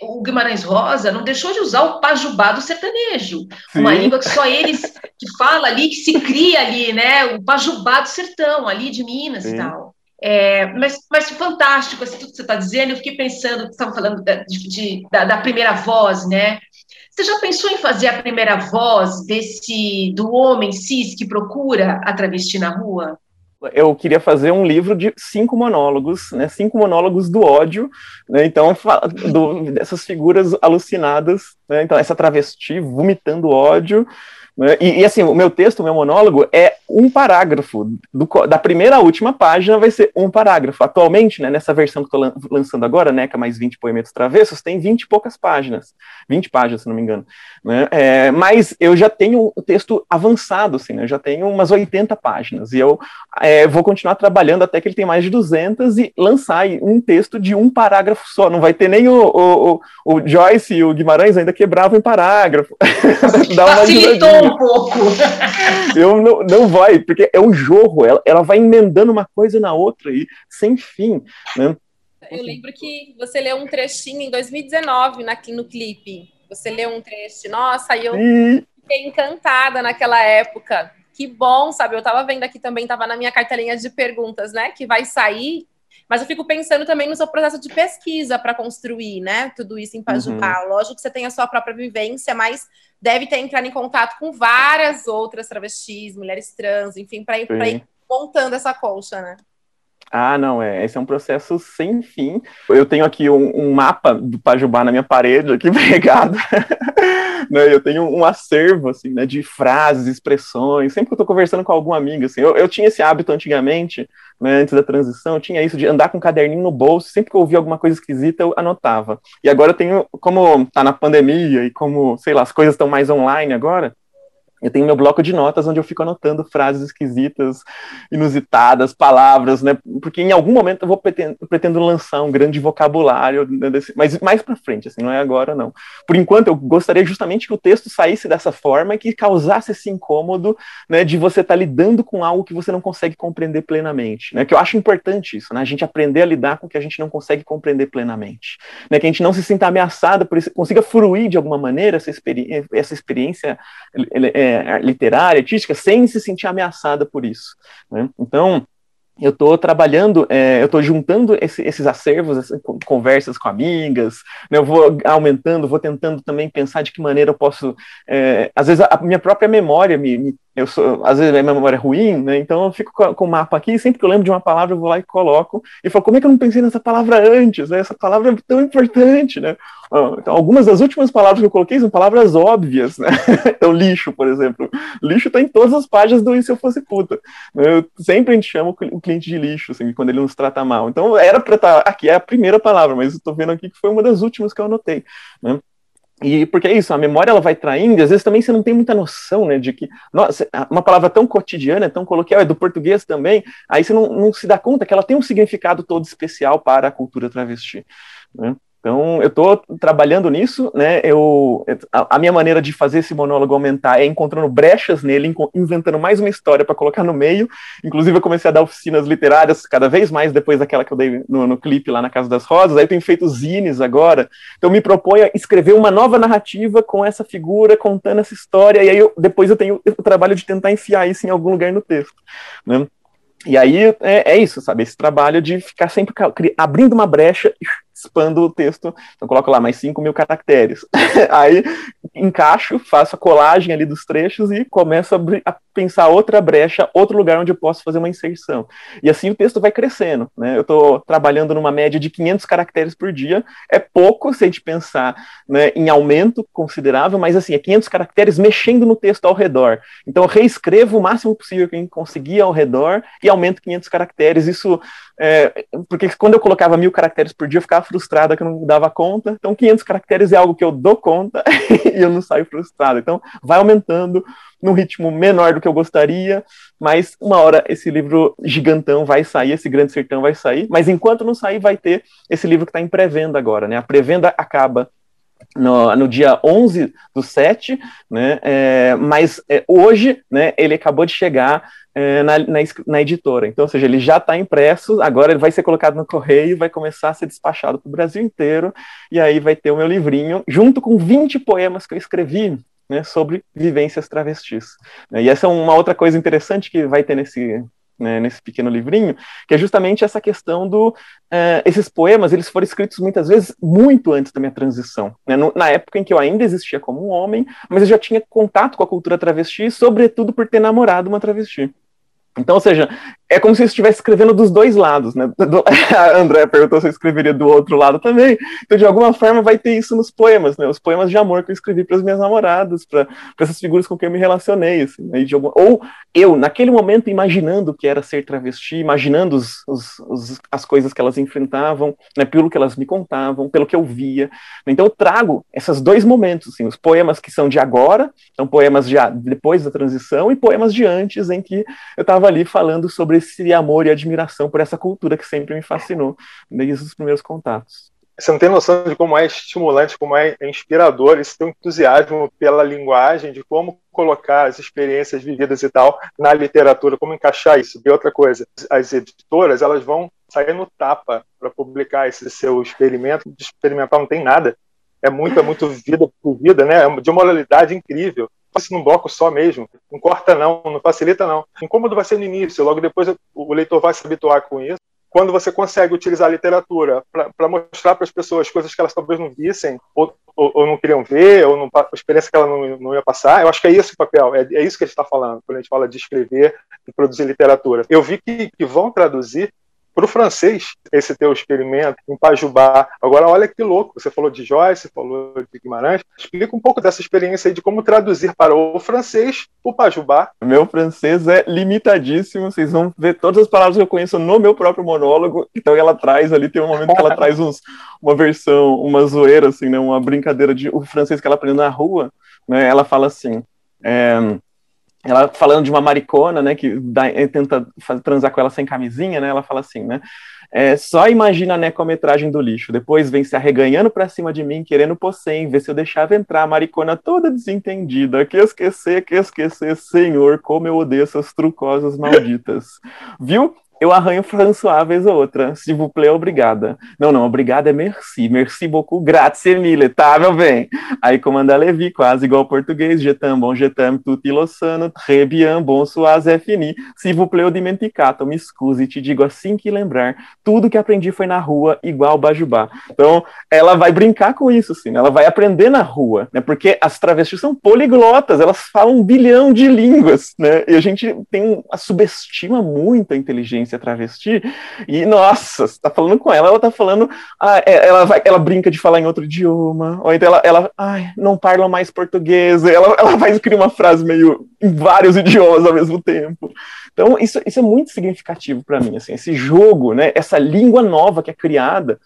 O Guimarães Rosa não deixou de usar o pajubá do sertanejo, Sim. uma língua que só eles que fala ali, que se cria ali, né? O pajubá do sertão, ali de Minas Sim. e tal. É, mas, mas fantástico, assim, tudo que você está dizendo, eu fiquei pensando, você estava falando da, de, da, da primeira voz, né? Você já pensou em fazer a primeira voz desse do homem cis que procura a travesti na rua? Eu queria fazer um livro de cinco monólogos, né? Cinco monólogos do ódio, né? Então do, dessas figuras alucinadas, né? Então essa travesti vomitando ódio? E, e, assim, o meu texto, o meu monólogo é um parágrafo. Do, da primeira à última página vai ser um parágrafo. Atualmente, né, nessa versão que estou lançando agora, né, que é mais 20 poemetos travessos, tem 20 e poucas páginas. 20 páginas, se não me engano. Né? É, mas eu já tenho o texto avançado, assim, né? eu já tenho umas 80 páginas. E eu é, vou continuar trabalhando até que ele tem mais de 200 e lançar um texto de um parágrafo só. Não vai ter nem o, o, o, o Joyce e o Guimarães ainda quebravam em parágrafo. Dá uma Facilitou um pouco. Eu não, não vai, porque é um jorro, ela, ela vai emendando uma coisa na outra e sem fim. Né? Eu lembro que você leu um trechinho em 2019 na, no clipe. Você leu um trecho, nossa, e eu fiquei encantada naquela época. Que bom, sabe? Eu tava vendo aqui também, tava na minha cartelinha de perguntas, né? Que vai sair mas eu fico pensando também no seu processo de pesquisa para construir, né? Tudo isso em Pajubá. Uhum. Lógico que você tem a sua própria vivência, mas deve ter entrado em contato com várias outras travestis, mulheres trans, enfim, para ir, ir montando essa colcha, né? Ah, não, é. Esse é um processo sem fim. Eu tenho aqui um, um mapa do Pajubá na minha parede, aqui pregado. Né, eu tenho um acervo, assim, né, de frases, expressões. Sempre que eu tô conversando com algum amigo, assim, eu, eu tinha esse hábito antigamente, né, antes da transição, eu tinha isso de andar com um caderninho no bolso. Sempre que eu ouvia alguma coisa esquisita, eu anotava. E agora eu tenho, como tá na pandemia e como, sei lá, as coisas estão mais online agora, eu tenho meu bloco de notas onde eu fico anotando frases esquisitas, inusitadas, palavras, né? Porque em algum momento eu vou pretendo, pretendo lançar um grande vocabulário, né, desse, mas mais para frente, assim, não é agora não. Por enquanto eu gostaria justamente que o texto saísse dessa forma e que causasse esse incômodo, né, de você estar tá lidando com algo que você não consegue compreender plenamente, né? Que eu acho importante isso, né? A gente aprender a lidar com o que a gente não consegue compreender plenamente, né? Que a gente não se sinta ameaçada por isso, consiga fruir de alguma maneira essa, experi essa experiência é, literária, artística, sem se sentir ameaçada por isso. Né? Então, eu estou trabalhando, é, eu estou juntando esse, esses acervos, essas conversas com amigas, né, eu vou aumentando, vou tentando também pensar de que maneira eu posso, é, às vezes a minha própria memória me, me eu sou, às vezes a minha memória é ruim, né? Então eu fico com, o mapa aqui, sempre que eu lembro de uma palavra, eu vou lá e coloco, e falo, como é que eu não pensei nessa palavra antes? Né? Essa palavra é tão importante, né? Então, algumas das últimas palavras que eu coloquei são palavras óbvias, né? Então, lixo, por exemplo. Lixo tá em todas as páginas do E Se Eu Fosse Puta. Eu, sempre a gente chama o cliente de lixo, assim, quando ele nos trata mal. Então, era para estar, tá, aqui é a primeira palavra, mas tô vendo aqui que foi uma das últimas que eu anotei, né? E porque é isso, a memória ela vai traindo, e às vezes também você não tem muita noção, né, de que nossa, uma palavra tão cotidiana, tão coloquial, é do português também, aí você não, não se dá conta que ela tem um significado todo especial para a cultura travesti. Né? Então, eu estou trabalhando nisso, né? Eu, a, a, minha maneira de fazer esse monólogo aumentar é encontrando brechas nele, inventando mais uma história para colocar no meio. Inclusive, eu comecei a dar oficinas literárias cada vez mais depois daquela que eu dei no, no clipe lá na Casa das Rosas. Aí eu tenho feito zines agora. Então, me proponho a escrever uma nova narrativa com essa figura, contando essa história. E aí, eu, depois eu tenho o trabalho de tentar enfiar isso em algum lugar no texto, né? E aí é, é, isso, sabe? Esse trabalho de ficar sempre abrindo uma brecha expando o texto, então coloco lá mais 5 mil caracteres. Aí encaixo, faço a colagem ali dos trechos e começo a, a, pensar outra brecha, outro lugar onde eu posso fazer uma inserção. E assim o texto vai crescendo, né? Eu estou trabalhando numa média de 500 caracteres por dia, é pouco se a gente pensar né, em aumento considerável, mas assim, é 500 caracteres mexendo no texto ao redor. Então eu reescrevo o máximo possível que eu conseguir ao redor e aumento 500 caracteres. Isso é, porque quando eu colocava mil caracteres por dia, eu ficava frustrada que eu não dava conta. Então, 500 caracteres é algo que eu dou conta e eu não saio frustrado. Então, vai aumentando num ritmo menor do que eu gostaria, mas uma hora esse livro gigantão vai sair, esse Grande Sertão vai sair. Mas enquanto não sair, vai ter esse livro que está em pré-venda agora, né? A pré-venda acaba no, no, dia 11 do 7, né, é, mas é, hoje, né, ele acabou de chegar é, na, na, na, editora. Então, ou seja, ele já está impresso, agora ele vai ser colocado no correio, vai começar a ser despachado para o Brasil inteiro, e aí vai ter o meu livrinho, junto com 20 poemas que eu escrevi né, sobre vivências travestis. E essa é uma outra coisa interessante que vai ter nesse, né, nesse pequeno livrinho, que é justamente essa questão do uh, esses poemas eles foram escritos muitas vezes muito antes da minha transição, né, no, na época em que eu ainda existia como um homem, mas eu já tinha contato com a cultura travesti, sobretudo por ter namorado uma travesti. Então, ou seja, é como se eu estivesse escrevendo dos dois lados, né? Do, a André perguntou se eu escreveria do outro lado também. Então, de alguma forma, vai ter isso nos poemas, né? Os poemas de amor que eu escrevi para as minhas namoradas, para essas figuras com quem eu me relacionei, assim, né? algum, ou eu, naquele momento, imaginando o que era ser travesti, imaginando os, os, os, as coisas que elas enfrentavam, né? Pelo que elas me contavam, pelo que eu via. Então, eu trago esses dois momentos, assim, os poemas que são de agora, são poemas de depois da transição, e poemas de antes, em que eu estava ali falando sobre esse amor e admiração por essa cultura que sempre me fascinou desde os primeiros contatos. Você não tem noção de como é estimulante, como é inspirador esse teu entusiasmo pela linguagem, de como colocar as experiências vividas e tal na literatura, como encaixar isso. E outra coisa, as editoras elas vão sair no tapa para publicar esse seu experimento. De experimental não tem nada. É muito, é muito vida por vida, né? É de uma moralidade incrível isso num bloco só mesmo. Não corta não, não facilita não. O incômodo vai ser no início, logo depois o leitor vai se habituar com isso. Quando você consegue utilizar a literatura para mostrar para as pessoas coisas que elas talvez não vissem, ou, ou, ou não queriam ver, ou não, experiência que ela não, não, ia passar, eu acho que é esse o papel, é, é isso que a gente está falando, quando a gente fala de escrever e produzir literatura. Eu vi que, que vão traduzir para o francês esse teu experimento em Pajubá. Agora, olha que louco, você falou de Joyce, falou de Guimarães. Explica um pouco dessa experiência aí de como traduzir para o francês o Pajubá. Meu francês é limitadíssimo, vocês vão ver todas as palavras que eu conheço no meu próprio monólogo, então ela traz ali, tem um momento que ela traz uns, uma versão, uma zoeira, assim, né, uma brincadeira de o francês que ela aprendeu na rua, né, ela fala assim... É, ela falando de uma maricona, né, que dá, eh, tenta fazer, transar com ela sem camisinha, né, ela fala assim, né, é, só imagina a necometragem do lixo, depois vem se arreganhando pra cima de mim, querendo possém, ver se eu deixava entrar a maricona toda desentendida, que esquecer, que esquecer, senhor, como eu odeio essas trucosas malditas, viu? Eu arranho François vez ou outra. S'il vous plaît, obrigada. Não, não, obrigada é merci. Merci beaucoup, grazie mille, tá, meu bem? Aí comanda Levi, quase igual ao português. Je t'aime, bon, je t'aime, tutti lo sano, très bien, bonsoir, fini. S'il vous plaît, eu dimenticato, me excuse, te digo assim que lembrar. Tudo que aprendi foi na rua, igual Bajubá. Então, ela vai brincar com isso, né? ela vai aprender na rua, né? Porque as travestis são poliglotas, elas falam um bilhão de línguas, né? E a gente tem, subestima muito a inteligência ser travesti, e nossa, você tá falando com ela, ela tá falando, ah, é, ela, vai, ela brinca de falar em outro idioma, ou então ela, ela ai, não parla mais português, ela, ela vai escrever uma frase meio em vários idiomas ao mesmo tempo. Então, isso, isso é muito significativo para mim, assim, esse jogo, né, essa língua nova que é criada,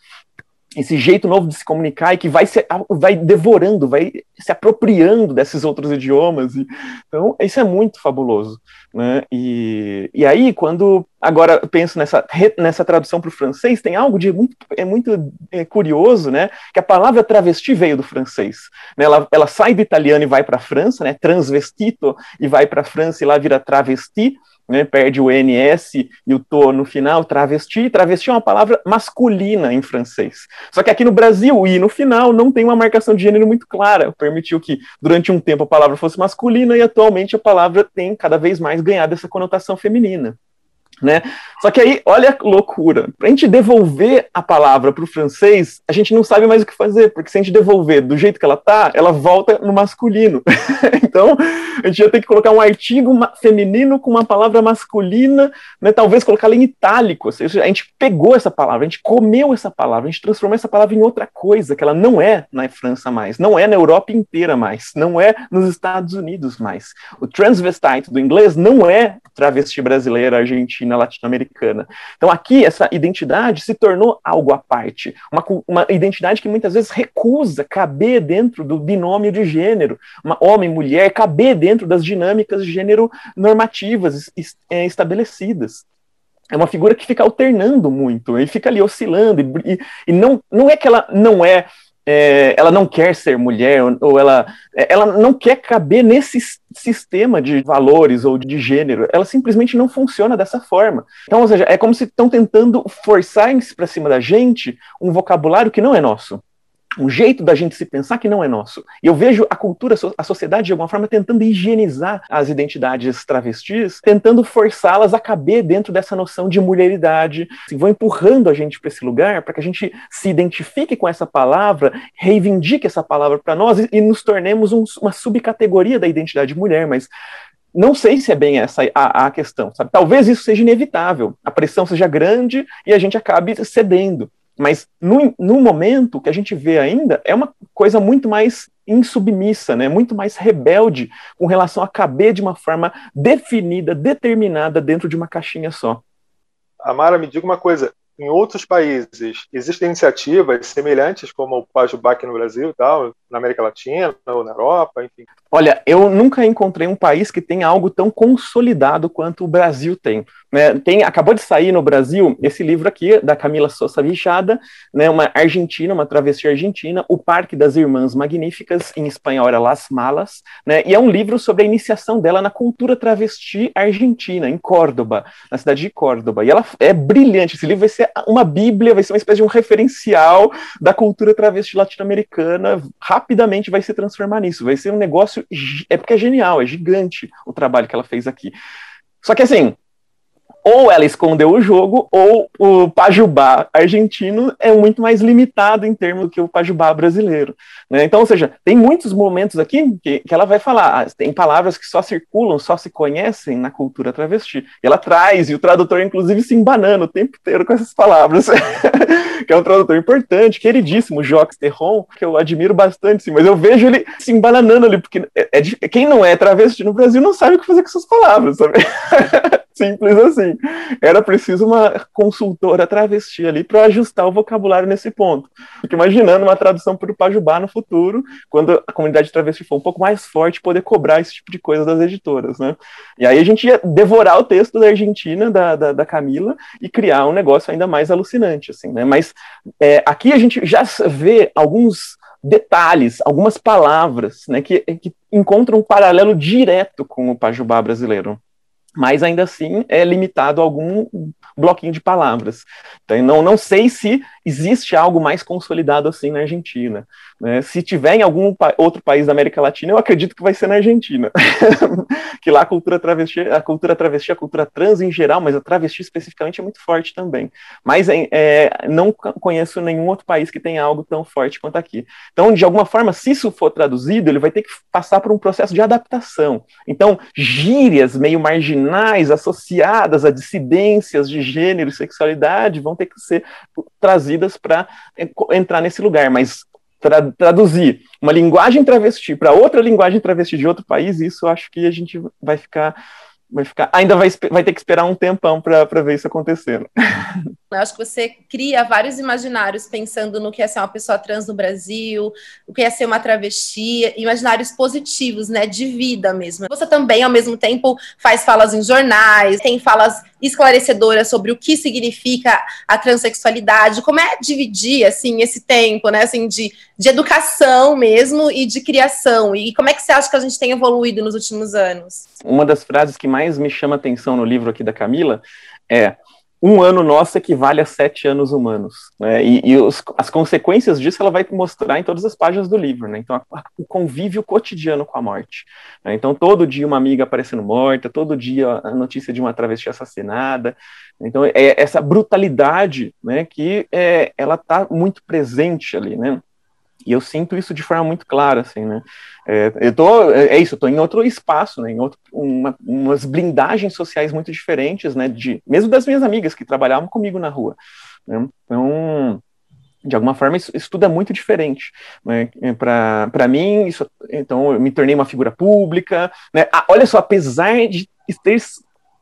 esse jeito novo de se comunicar e que vai se vai devorando, vai se apropriando desses outros idiomas. E, então, isso é muito fabuloso. Né? E, e aí, quando agora penso nessa, nessa tradução para o francês, tem algo de muito, é muito é, curioso, né? Que a palavra travesti veio do francês. Né? Ela, ela sai do italiano e vai para a França, né? Transvestito, e vai para a França e lá vira travesti né, perde o NS e o to no final, travesti. Travesti é uma palavra masculina em francês. Só que aqui no Brasil, o i no final não tem uma marcação de gênero muito clara. Permitiu que durante um tempo a palavra fosse masculina e atualmente a palavra tem cada vez mais ganhado essa conotação feminina. Né? Só que aí, olha a loucura. Para a gente devolver a palavra para o francês, a gente não sabe mais o que fazer, porque se a gente devolver do jeito que ela tá, ela volta no masculino. então, a gente ia ter que colocar um artigo feminino com uma palavra masculina, né? talvez colocar ela em itálico. Seja, a gente pegou essa palavra, a gente comeu essa palavra, a gente transformou essa palavra em outra coisa, que ela não é na França mais, não é na Europa inteira mais, não é nos Estados Unidos mais. O transvestite do inglês não é travesti brasileira, argentina latina latino-americana. Então aqui essa identidade se tornou algo à parte, uma, uma identidade que muitas vezes recusa caber dentro do binômio de gênero, uma homem mulher caber dentro das dinâmicas de gênero normativas é, estabelecidas. É uma figura que fica alternando muito, e fica ali oscilando, e, e, não, não é que ela não é é, ela não quer ser mulher, ou ela, ela não quer caber nesse sistema de valores ou de gênero. Ela simplesmente não funciona dessa forma. Então, ou seja, é como se estão tentando forçar para cima da gente um vocabulário que não é nosso um jeito da gente se pensar que não é nosso. E eu vejo a cultura, a sociedade, de alguma forma, tentando higienizar as identidades travestis, tentando forçá-las a caber dentro dessa noção de mulheridade. Assim, vão empurrando a gente para esse lugar para que a gente se identifique com essa palavra, reivindique essa palavra para nós e, e, nos tornemos um, uma subcategoria da identidade mulher, mas não sei se é bem essa a, a, questão, sabe? Talvez isso seja inevitável, a pressão seja grande e a gente acabe cedendo. Mas no, no momento que a gente vê ainda é uma coisa muito mais insubmissa, né, muito mais rebelde com relação a caber de uma forma definida, determinada dentro de uma caixinha só. Amara, me diga uma coisa, em outros países existem iniciativas semelhantes como o Pajubá aqui no Brasil, tal, na América Latina ou na Europa, enfim? Olha, eu nunca encontrei um país que tenha algo tão consolidado quanto o Brasil tem. Né? tem acabou de sair no Brasil esse livro aqui, da Camila Sousa Vichada, né, uma argentina, uma travesti argentina, O Parque das Irmãs Magníficas, em espanhol era Las Malas, né, e é um livro sobre a iniciação dela na cultura travesti argentina, em Córdoba, na cidade de Córdoba. E ela é brilhante, esse livro vai ser uma bíblia, vai ser uma espécie de um referencial da cultura travesti latino-americana, rapidamente vai se transformar nisso, vai ser um negócio é porque é genial, é gigante o trabalho que ela fez aqui. Só que assim, ou ela escondeu o jogo, ou o Pajubá argentino é muito mais limitado em termos do que o Pajubá brasileiro. Né? Então, ou seja, tem muitos momentos aqui que, que ela vai falar, ah, tem palavras que só circulam, só se conhecem na cultura travesti. E ela traz, e o tradutor, inclusive, se embanando o tempo inteiro com essas palavras. que é um tradutor importante, queridíssimo, Jacques Terron, que eu admiro bastante, sim, mas eu vejo ele se embananando ali, porque é, é, quem não é travesti no Brasil não sabe o que fazer com essas palavras, sabe? Simples assim. Era preciso uma consultora travesti ali para ajustar o vocabulário nesse ponto. Fico imaginando uma tradução para o Pajubá no futuro, quando a comunidade travesti for um pouco mais forte, poder cobrar esse tipo de coisa das editoras, né? E aí a gente ia devorar o texto da Argentina, da, da, da Camila, e criar um negócio ainda mais alucinante, assim, né? Mas é, aqui a gente já vê alguns detalhes, algumas palavras, né, que, que encontram um paralelo direto com o Pajubá brasileiro mas ainda assim é limitado a algum bloquinho de palavras. Então, não, não sei se existe algo mais consolidado assim na Argentina. Né? Se tiver em algum pa outro país da América Latina, eu acredito que vai ser na Argentina. que lá a cultura travesti, a cultura travesti, a cultura trans em geral, mas a travesti especificamente é muito forte também. Mas é, não conheço nenhum outro país que tenha algo tão forte quanto aqui. Então, de alguma forma, se isso for traduzido, ele vai ter que passar por um processo de adaptação. Então, gírias meio marginais associadas a dissidências de gênero e sexualidade vão ter que ser trazidas para entrar nesse lugar, mas tra traduzir uma linguagem travesti para outra linguagem travesti de outro país, isso eu acho que a gente vai ficar vai ficar ainda vai, vai ter que esperar um tempão para ver isso acontecendo. Eu acho que você cria vários imaginários pensando no que é ser uma pessoa trans no Brasil, o que é ser uma travesti, imaginários positivos, né, de vida mesmo. Você também, ao mesmo tempo, faz falas em jornais, tem falas esclarecedoras sobre o que significa a transexualidade, como é dividir, assim, esse tempo, né, assim, de, de educação mesmo e de criação, e como é que você acha que a gente tem evoluído nos últimos anos? Uma das frases que mais me chama atenção no livro aqui da Camila é um ano nosso equivale a sete anos humanos. Né? E, e os, as consequências disso ela vai mostrar em todas as páginas do livro. Né? Então, a, o convívio cotidiano com a morte. Né? Então, todo dia uma amiga aparecendo morta, todo dia a notícia de uma travesti assassinada. Então, é essa brutalidade né, que é, ela está muito presente ali. Né? E eu sinto isso de forma muito clara, assim, né? É, eu tô, é, é isso, eu tô em outro espaço, né? Em outro, uma, umas blindagens sociais muito diferentes, né? De, mesmo das minhas amigas que trabalhavam comigo na rua. Né? Então, de alguma forma, isso, isso, tudo é muito diferente. Né? É, Para mim, isso, então, eu me tornei uma figura pública. Né? Ah, olha só, apesar de ter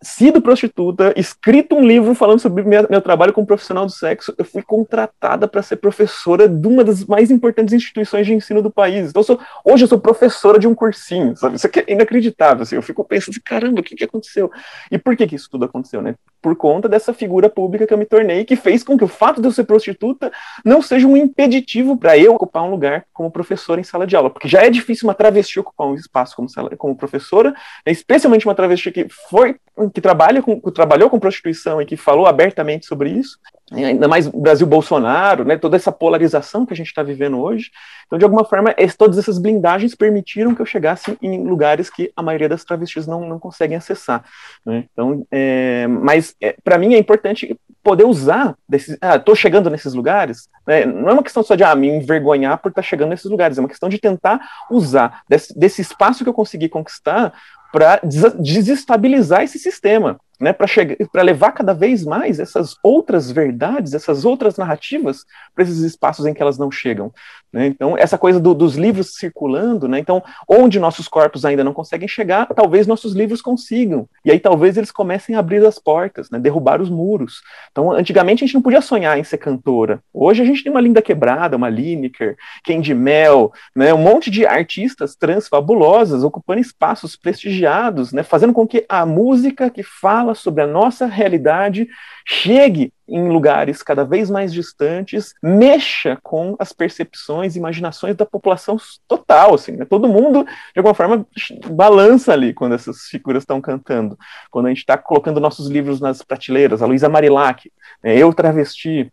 sido prostituta, escrito um livro falando sobre minha, meu trabalho como profissional do sexo, eu fui contratada para ser professora de uma das mais importantes instituições de ensino do país. Então, eu sou, hoje eu sou professora de um cursinho, sabe? Isso é inacreditável, assim, eu fico pensando, caramba, o que, que aconteceu? E por que, que isso tudo aconteceu, né? Por conta dessa figura pública que eu me tornei, que fez com que o fato de eu ser prostituta não seja um impeditivo para eu ocupar um lugar como professora em sala de aula, porque já é difícil uma travesti ocupar um espaço como, sala, como professora, né? especialmente uma travesti que foi que trabalha com, que trabalhou com prostituição e que falou abertamente sobre isso, ainda mais Brasil Bolsonaro, né, toda essa polarização que a gente está vivendo hoje. Então, de alguma forma, esse, todas essas blindagens permitiram que eu chegasse em lugares que a maioria das travestis não, não conseguem acessar. Né? Então, é, mas é, para mim é importante poder usar desses. Ah, estou chegando nesses lugares. Né? Não é uma questão só de ah, me envergonhar por estar tá chegando nesses lugares, é uma questão de tentar usar desse, desse espaço que eu consegui conquistar para desestabilizar esse sistema né, para levar cada vez mais essas outras verdades, essas outras narrativas para esses espaços em que elas não chegam. Né? Então, essa coisa do, dos livros circulando, né? então, onde nossos corpos ainda não conseguem chegar, talvez nossos livros consigam. E aí talvez eles comecem a abrir as portas, né? derrubar os muros. Então, antigamente a gente não podia sonhar em ser cantora. Hoje a gente tem uma Linda Quebrada, uma Lineker, Candy Mel, né? um monte de artistas trans fabulosas ocupando espaços prestigiados, né? fazendo com que a música que fala sobre a nossa realidade chegue em lugares cada vez mais distantes, mexa com as percepções, imaginações da população total, assim, né? Todo mundo, de alguma forma, balança ali quando essas figuras estão cantando. Quando a gente está colocando nossos livros nas prateleiras, a Luísa Marilac, né? Eu Travesti?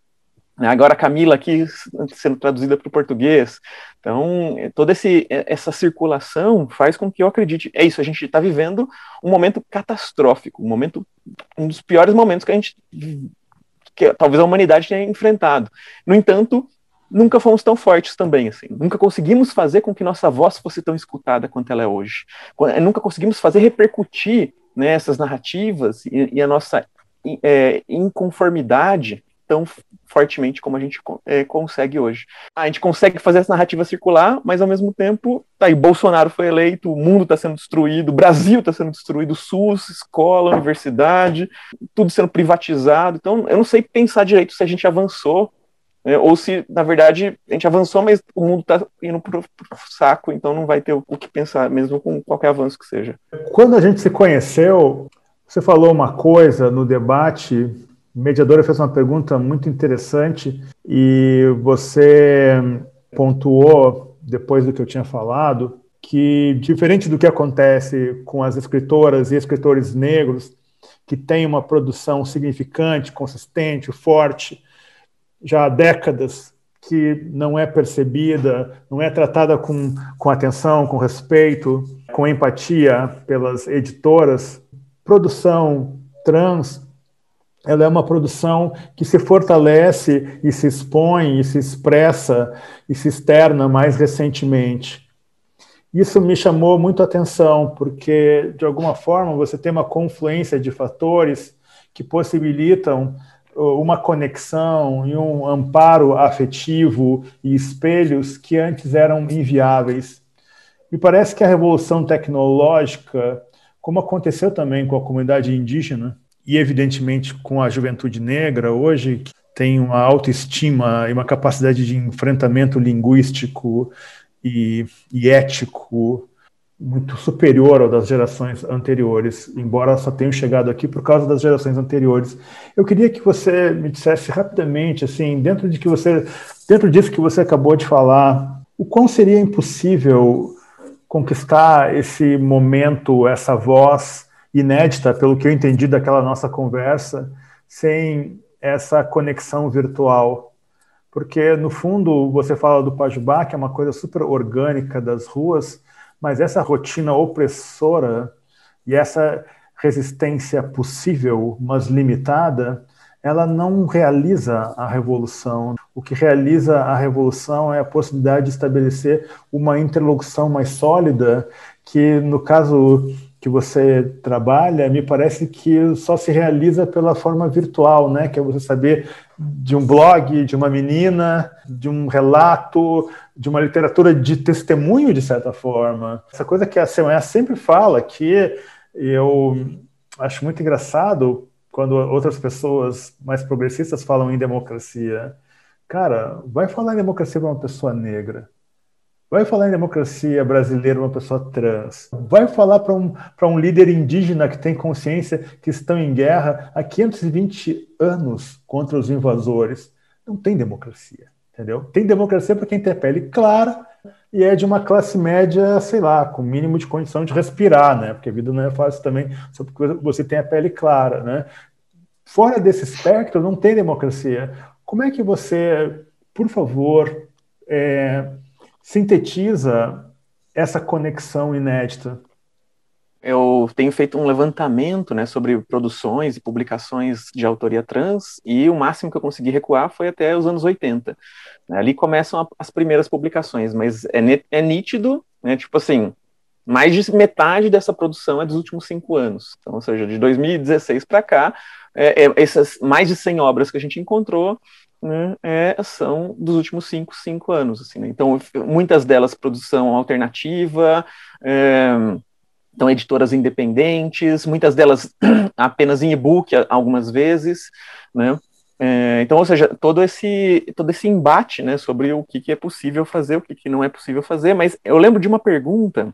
Agora a Camila aqui sendo traduzida para o português. Então, toda esse, essa circulação faz com que eu acredite. É isso, a gente está vivendo um momento catastrófico, um momento, um dos piores momentos que a gente, que talvez a humanidade tenha enfrentado. No entanto, nunca fomos tão fortes também, assim. Nunca conseguimos fazer com que nossa voz fosse tão escutada quanto ela é hoje. Nunca conseguimos fazer repercutir né, essas narrativas e, e a nossa é, inconformidade tão fortemente como a gente é, consegue hoje. A gente consegue fazer essa narrativa circular, mas ao mesmo tempo, tá aí, Bolsonaro foi eleito, o mundo está sendo destruído, o Brasil está sendo destruído, SUS, escola, universidade, tudo sendo privatizado. Então, eu não sei pensar direito se a gente avançou né, ou se, na verdade, a gente avançou, mas o mundo está indo para o saco, então não vai ter o que pensar, mesmo com qualquer avanço que seja. Quando a gente se conheceu, você falou uma coisa no debate mediadora fez uma pergunta muito interessante e você pontuou, depois do que eu tinha falado, que, diferente do que acontece com as escritoras e escritores negros, que têm uma produção significante, consistente, forte, já há décadas, que não é percebida, não é tratada com, com atenção, com respeito, com empatia pelas editoras, produção trans ela é uma produção que se fortalece e se expõe e se expressa e se externa mais recentemente. Isso me chamou muito a atenção, porque, de alguma forma, você tem uma confluência de fatores que possibilitam uh, uma conexão e um amparo afetivo e espelhos que antes eram inviáveis. Me parece que a revolução tecnológica, como aconteceu também com a comunidade indígena, e evidentemente com a juventude negra hoje, que tem uma autoestima e uma capacidade de enfrentamento linguístico e, e ético muito superior ao das gerações anteriores, embora só tenham chegado aqui por causa das gerações anteriores. Eu queria que você me dissesse rapidamente, assim, dentro de que você, dentro disso que você acabou de falar, o quão seria impossível conquistar esse momento, essa voz inédita, pelo que eu entendi daquela nossa conversa, sem essa conexão virtual. Porque, no fundo, você fala do Pajubá, que é uma coisa super orgânica das ruas, mas essa rotina opressora e essa resistência possível, mas limitada, ela não realiza a revolução. O que realiza a revolução é a possibilidade de estabelecer uma interlocução mais sólida, que, no caso que você trabalha, me parece que só se realiza pela forma virtual, né? Que é você saber de um blog, de uma menina, de um relato, de uma literatura de testemunho, de certa forma. Essa coisa que a CME sempre fala, que eu acho muito engraçado quando outras pessoas mais progressistas falam em democracia. Cara, vai falar em democracia para uma pessoa negra. Vai falar em democracia brasileira uma pessoa trans. Vai falar para um, um líder indígena que tem consciência que estão em guerra há 520 anos contra os invasores. Não tem democracia, entendeu? Tem democracia para quem tem pele clara e é de uma classe média, sei lá, com mínimo de condição de respirar, né? Porque a vida não é fácil também só porque você tem a pele clara, né? Fora desse espectro, não tem democracia. Como é que você, por favor, é, sintetiza essa conexão inédita? Eu tenho feito um levantamento né, sobre produções e publicações de autoria trans, e o máximo que eu consegui recuar foi até os anos 80. Ali começam as primeiras publicações, mas é, é nítido, né, tipo assim, mais de metade dessa produção é dos últimos cinco anos. Então, ou seja, de 2016 para cá, é, é, essas mais de 100 obras que a gente encontrou né, é, são dos últimos cinco, cinco anos. Assim, né? Então, muitas delas produção alternativa, é, então editoras independentes, muitas delas apenas em e-book algumas vezes, né? É, então, ou seja, todo esse, todo esse embate né, sobre o que, que é possível fazer, o que, que não é possível fazer, mas eu lembro de uma pergunta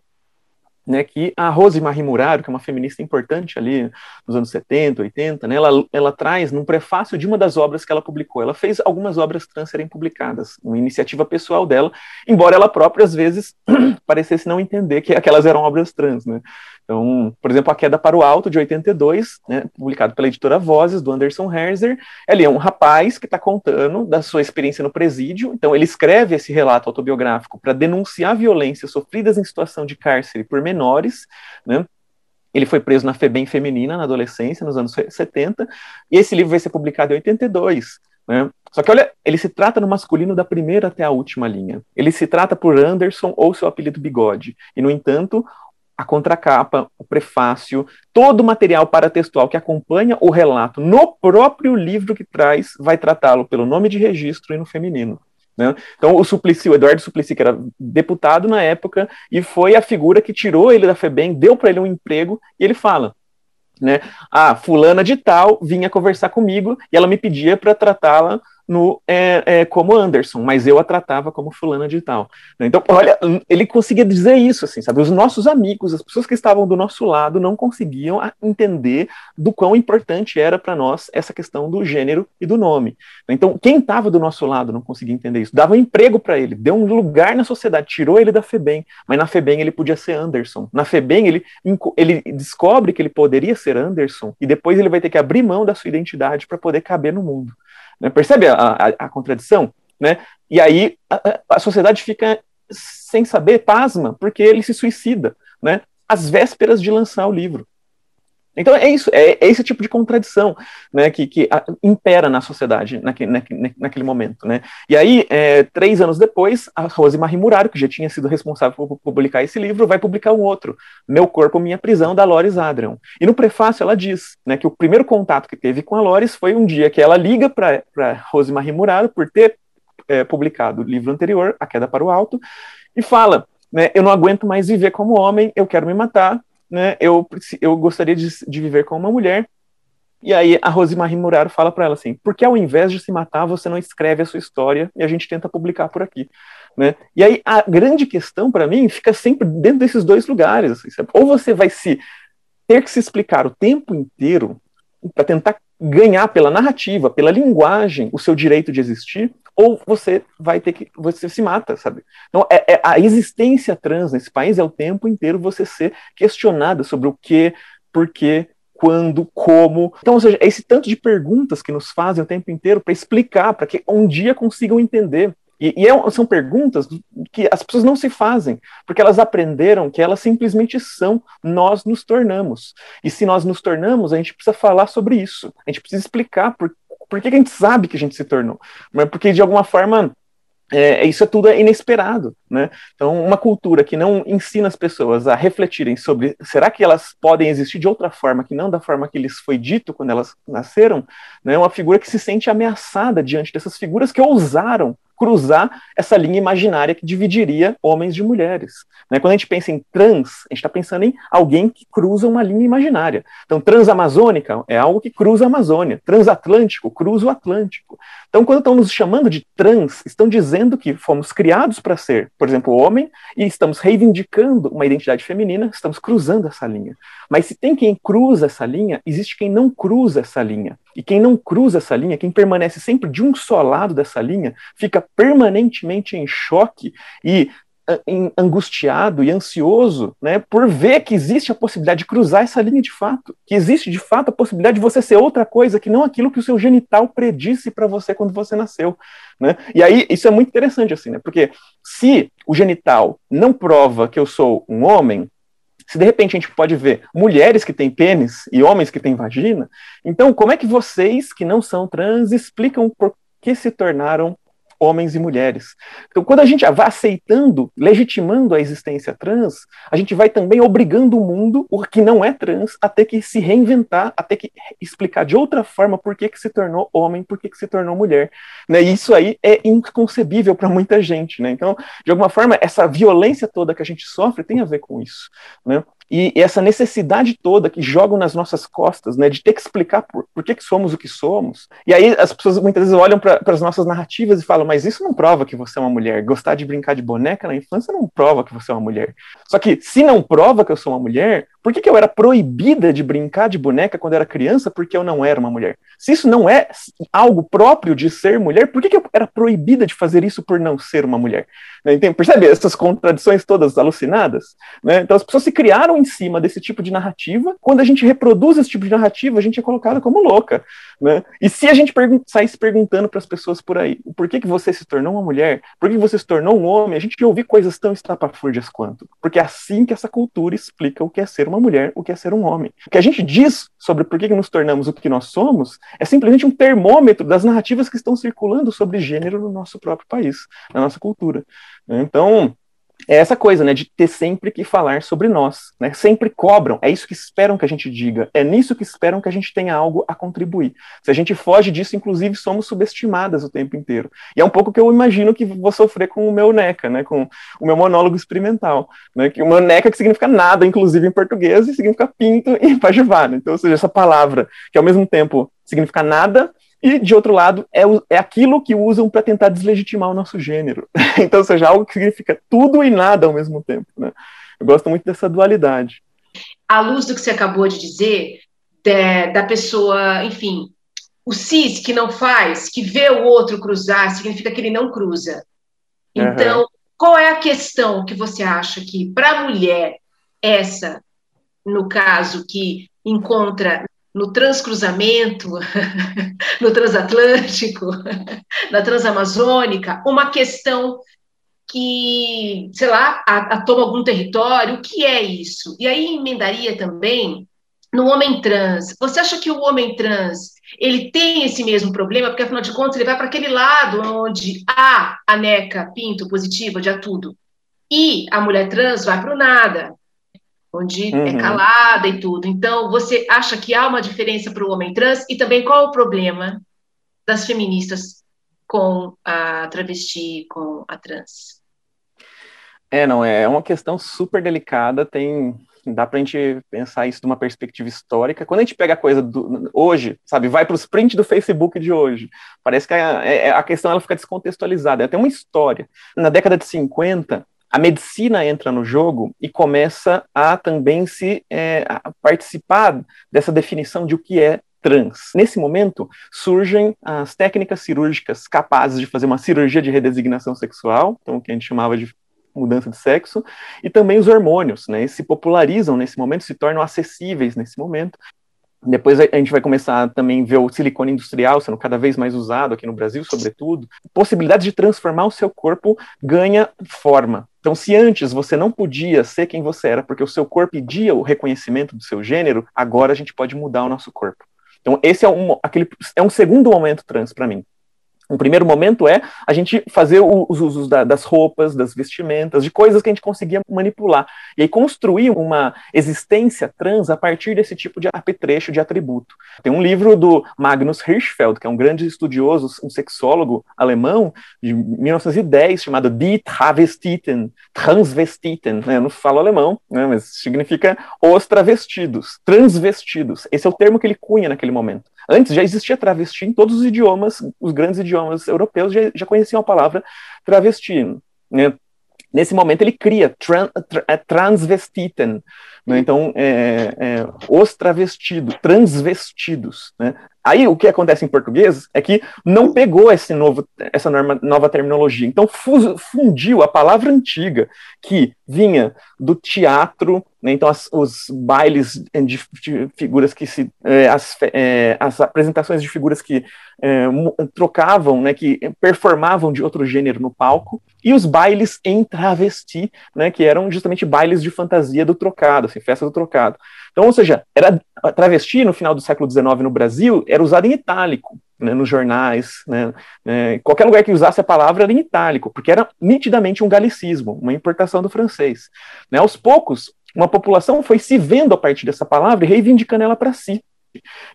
né, que a Rose Marie Muraro, que é uma feminista importante ali nos anos 70, 80, né, ela, ela traz num prefácio de uma das obras que ela publicou. Ela fez algumas obras trans serem publicadas, uma iniciativa pessoal dela, embora ela própria às vezes parecesse não entender que aquelas eram obras trans, né. Então, por exemplo, A Queda para o Alto, de 82, né, publicado pela editora Vozes, do Anderson Herzer. Ele é um rapaz que está contando da sua experiência no presídio. Então, ele escreve esse relato autobiográfico para denunciar violências sofridas em situação de cárcere por menores, né, ele foi preso na FEBEM feminina na adolescência, nos anos 70, e esse livro vai ser publicado em 82. Né? Só que olha, ele se trata no masculino da primeira até a última linha. Ele se trata por Anderson ou seu apelido Bigode. E, no entanto, a contracapa, o prefácio, todo o material paratextual que acompanha o relato no próprio livro que traz, vai tratá-lo pelo nome de registro e no feminino. Né? Então, o Suplicy, o Eduardo Suplicy, que era deputado na época, e foi a figura que tirou ele da FEBEM, deu para ele um emprego, e ele fala, né, ah, fulana de tal vinha conversar comigo, e ela me pedia para tratá-la no, é, é, como Anderson, mas eu a tratava como fulana de tal. Então, olha, ele conseguia dizer isso, assim, sabe? Os nossos amigos, as pessoas que estavam do nosso lado, não conseguiam entender do quão importante era para nós essa questão do gênero e do nome. Então, quem estava do nosso lado não conseguia entender isso. Dava um emprego para ele, deu um lugar na sociedade, tirou ele da FEBEM, mas na FEBEM ele podia ser Anderson. Na FEBEM ele, ele descobre que ele poderia ser Anderson e depois ele vai ter que abrir mão da sua identidade para poder caber no mundo. Né? Percebe a, a, a, contradição? Né? E aí a, a, sociedade fica sem saber, pasma, porque ele se suicida, né? às vésperas de lançar o livro. Então é isso, é, é esse tipo de contradição né, que, que a, impera na sociedade naquele, naquele, momento. Né? E aí, é, três anos depois, a Rose Marie Muraro, que já tinha sido responsável por publicar esse livro, vai publicar um outro, Meu Corpo, Minha Prisão, da Loris Adrian. E no prefácio ela diz né, que o primeiro contato que teve com a Loris foi um dia que ela liga para Rose Marie Muraro por ter é, publicado o livro anterior, A Queda para o Alto, e fala, né, eu não aguento mais viver como homem, eu quero me matar, né, eu, eu gostaria de, de viver com uma mulher. E aí a Rosemarie Muraro fala para ela assim, por que ao invés de se matar, você não escreve a sua história e a gente tenta publicar por aqui? Né? E aí a grande questão para mim fica sempre dentro desses dois lugares. Assim, ou você vai se ter que se explicar o tempo inteiro para tentar ganhar pela narrativa, pela linguagem, o seu direito de existir, ou você vai ter que você se mata, sabe? Então é, é, a existência trans nesse país é o tempo inteiro você ser questionada sobre o que, por quê, quando, como. Então, ou seja, é esse tanto de perguntas que nos fazem o tempo inteiro para explicar, para que um dia consigam entender. E, e é, são perguntas que as pessoas não se fazem, porque elas aprenderam que elas simplesmente são, nós nos tornamos. E se nós nos tornamos, a gente precisa falar sobre isso. A gente precisa explicar por, por que, a gente sabe que a gente se tornou? Mas porque, de alguma forma, é, isso é tudo inesperado, né? Então, uma cultura que não ensina as pessoas a refletirem sobre será que elas podem existir de outra forma que não da forma que lhes foi dito quando elas nasceram, né? É uma figura que se sente ameaçada diante dessas figuras que ousaram cruzar essa linha imaginária que dividiria homens de mulheres. Né? Quando a gente pensa em trans, a gente está pensando em alguém que cruza uma linha imaginária. Então, transamazônica é algo que cruza a Amazônia, transatlântico cruza o Atlântico. Então, quando estão nos chamando de trans, estão dizendo que fomos criados para ser, por exemplo, homem, e estamos reivindicando uma identidade feminina, estamos cruzando essa linha. Mas se tem quem cruza essa linha, existe quem não cruza essa linha. E quem não cruza essa linha, quem permanece sempre de um só lado dessa linha, fica permanentemente em choque e angustiado e ansioso né, por ver que existe a possibilidade de cruzar essa linha de fato, que existe de fato a possibilidade de você ser outra coisa que não aquilo que o seu genital predisse para você quando você nasceu. Né? E aí isso é muito interessante assim, né, porque se o genital não prova que eu sou um homem, se de repente a gente pode ver mulheres que têm pênis e homens que têm vagina, então como é que vocês que não são trans explicam por que se tornaram homens e mulheres. Então, quando a gente vai aceitando, legitimando a existência trans, a gente vai também obrigando o mundo, o que não é trans, a ter que se reinventar, a ter que explicar de outra forma por que, que se tornou homem, por que, que se tornou mulher. Né? E isso aí é inconcebível para muita gente. Né? Então, de alguma forma, essa violência toda que a gente sofre tem a ver com isso. Né? E essa necessidade toda que jogam nas nossas costas, né, de ter que explicar por, por que, que somos o que somos. E aí as pessoas muitas vezes olham para as nossas narrativas e falam, mas isso não prova que você é uma mulher. Gostar de brincar de boneca na infância não prova que você é uma mulher. Só que se não prova que eu sou uma mulher, por que, que eu era proibida de brincar de boneca quando era criança porque eu não era uma mulher? Se isso não é algo próprio de ser mulher, por que, que eu era proibida de fazer isso por não ser uma mulher? Né? percebe essas contradições todas alucinadas? Né? Então as pessoas se criaram em cima desse tipo de narrativa. Quando a gente reproduz esse tipo de narrativa, a gente é colocado como louca. Né? E se a gente sair se perguntando para as pessoas por aí, por que, que você se tornou uma mulher? Por que você se tornou um homem? A gente vai ouvir coisas tão estapafúrdias quanto. Porque é assim que essa cultura explica o que é ser uma uma mulher, o que é ser um homem. O que a gente diz sobre por que nos tornamos o que nós somos é simplesmente um termômetro das narrativas que estão circulando sobre gênero no nosso próprio país, na nossa cultura. Então, é essa coisa, né, de ter sempre que falar sobre nós, né, sempre cobram, é isso que esperam que a gente diga, é nisso que esperam que a gente tenha algo a contribuir. Se a gente foge disso, inclusive, somos subestimadas o tempo inteiro. E é um pouco que eu imagino que vou sofrer com o meu NECA, né, com o meu monólogo experimental, né, que o meu NECA que significa nada, inclusive em português, e significa pinto e pajuvá, né, então, ou seja, essa palavra, que ao mesmo tempo significa nada, e, de outro lado, é, é aquilo que usam para tentar deslegitimar o nosso gênero. então, seja, algo que significa tudo e nada ao mesmo tempo. Né? Eu gosto muito dessa dualidade. À luz do que você acabou de dizer, de, da pessoa, enfim, o cis que não faz, que vê o outro cruzar, significa que ele não cruza. Então, uhum. qual é a questão que você acha que, para a mulher, essa, no caso, que encontra no transcruzamento, no transatlântico, na transamazônica, uma questão que, sei lá, a, a toma algum território, o que é isso? E aí emendaria também no homem trans. Você acha que o homem trans ele tem esse mesmo problema? Porque, afinal de contas, ele vai para aquele lado onde há a neca, pinto, positiva, de tudo. E a mulher trans vai para o nada onde é uhum. é calada e tudo. Então, você acha que há uma diferença para o homem trans? E também qual o problema das feministas com a travesti, com a trans? É, não, é uma questão super delicada, tem dá para a gente pensar isso de uma perspectiva histórica. Quando a gente pega a coisa do, hoje, sabe, vai para os prints do Facebook de hoje, parece que a, é, a, questão ela fica descontextualizada. Ela tem uma história. Na década de 50, a medicina entra no jogo e começa a também se é, a participar dessa definição de o que é trans. Nesse momento, surgem as técnicas cirúrgicas capazes de fazer uma cirurgia de redesignação sexual, então o que a gente chamava de mudança de sexo, e também os hormônios, né, se popularizam nesse momento, se tornam acessíveis nesse momento, depois a gente vai começar a também ver o silicone industrial sendo cada vez mais usado aqui no Brasil, sobretudo. Possibilidade de transformar o seu corpo ganha forma. Então, se antes você não podia ser quem você era, porque o seu corpo pedia o reconhecimento do seu gênero, agora a gente pode mudar o nosso corpo. Então, esse é um, aquele, é um segundo momento trans para mim. Um primeiro momento é a gente fazer os usos da, das roupas, das vestimentas, de coisas que a gente conseguia manipular. E aí construir uma existência trans a partir desse tipo de apetrecho, de atributo. Tem um livro do Magnus Hirschfeld, que é um grande estudioso, um sexólogo alemão, de 1910, chamado Die Travestiten, Transvestiten. Né? Eu não falo alemão, né? mas significa os travestidos, transvestidos. Esse é o termo que ele cunha naquele momento. Antes já existia travesti em todos os idiomas, os grandes idiomas europeus já, já conheciam a palavra travesti. Né? Nesse momento ele cria tran, tra, é, transvestiten, né? então é, é, os travestidos, transvestidos. Né? Aí o que acontece em português é que não pegou esse novo, essa norma, nova terminologia. Então fundiu a palavra antiga que vinha do teatro, né, então as, os bailes de, de, figuras que se. Eh, as, eh, as apresentações de figuras que eh, trocavam, né, que performavam de outro gênero no palco, e os bailes em travesti, né, que eram justamente bailes de fantasia do trocado, assim, festa do trocado. Então, ou seja, era travesti no final do século XIX no Brasil era usado em itálico, né, nos jornais, né, né, qualquer lugar que usasse a palavra era em itálico, porque era nitidamente um galicismo, uma importação do francês. Né, aos poucos, uma população foi se vendo a partir dessa palavra e reivindicando ela para si.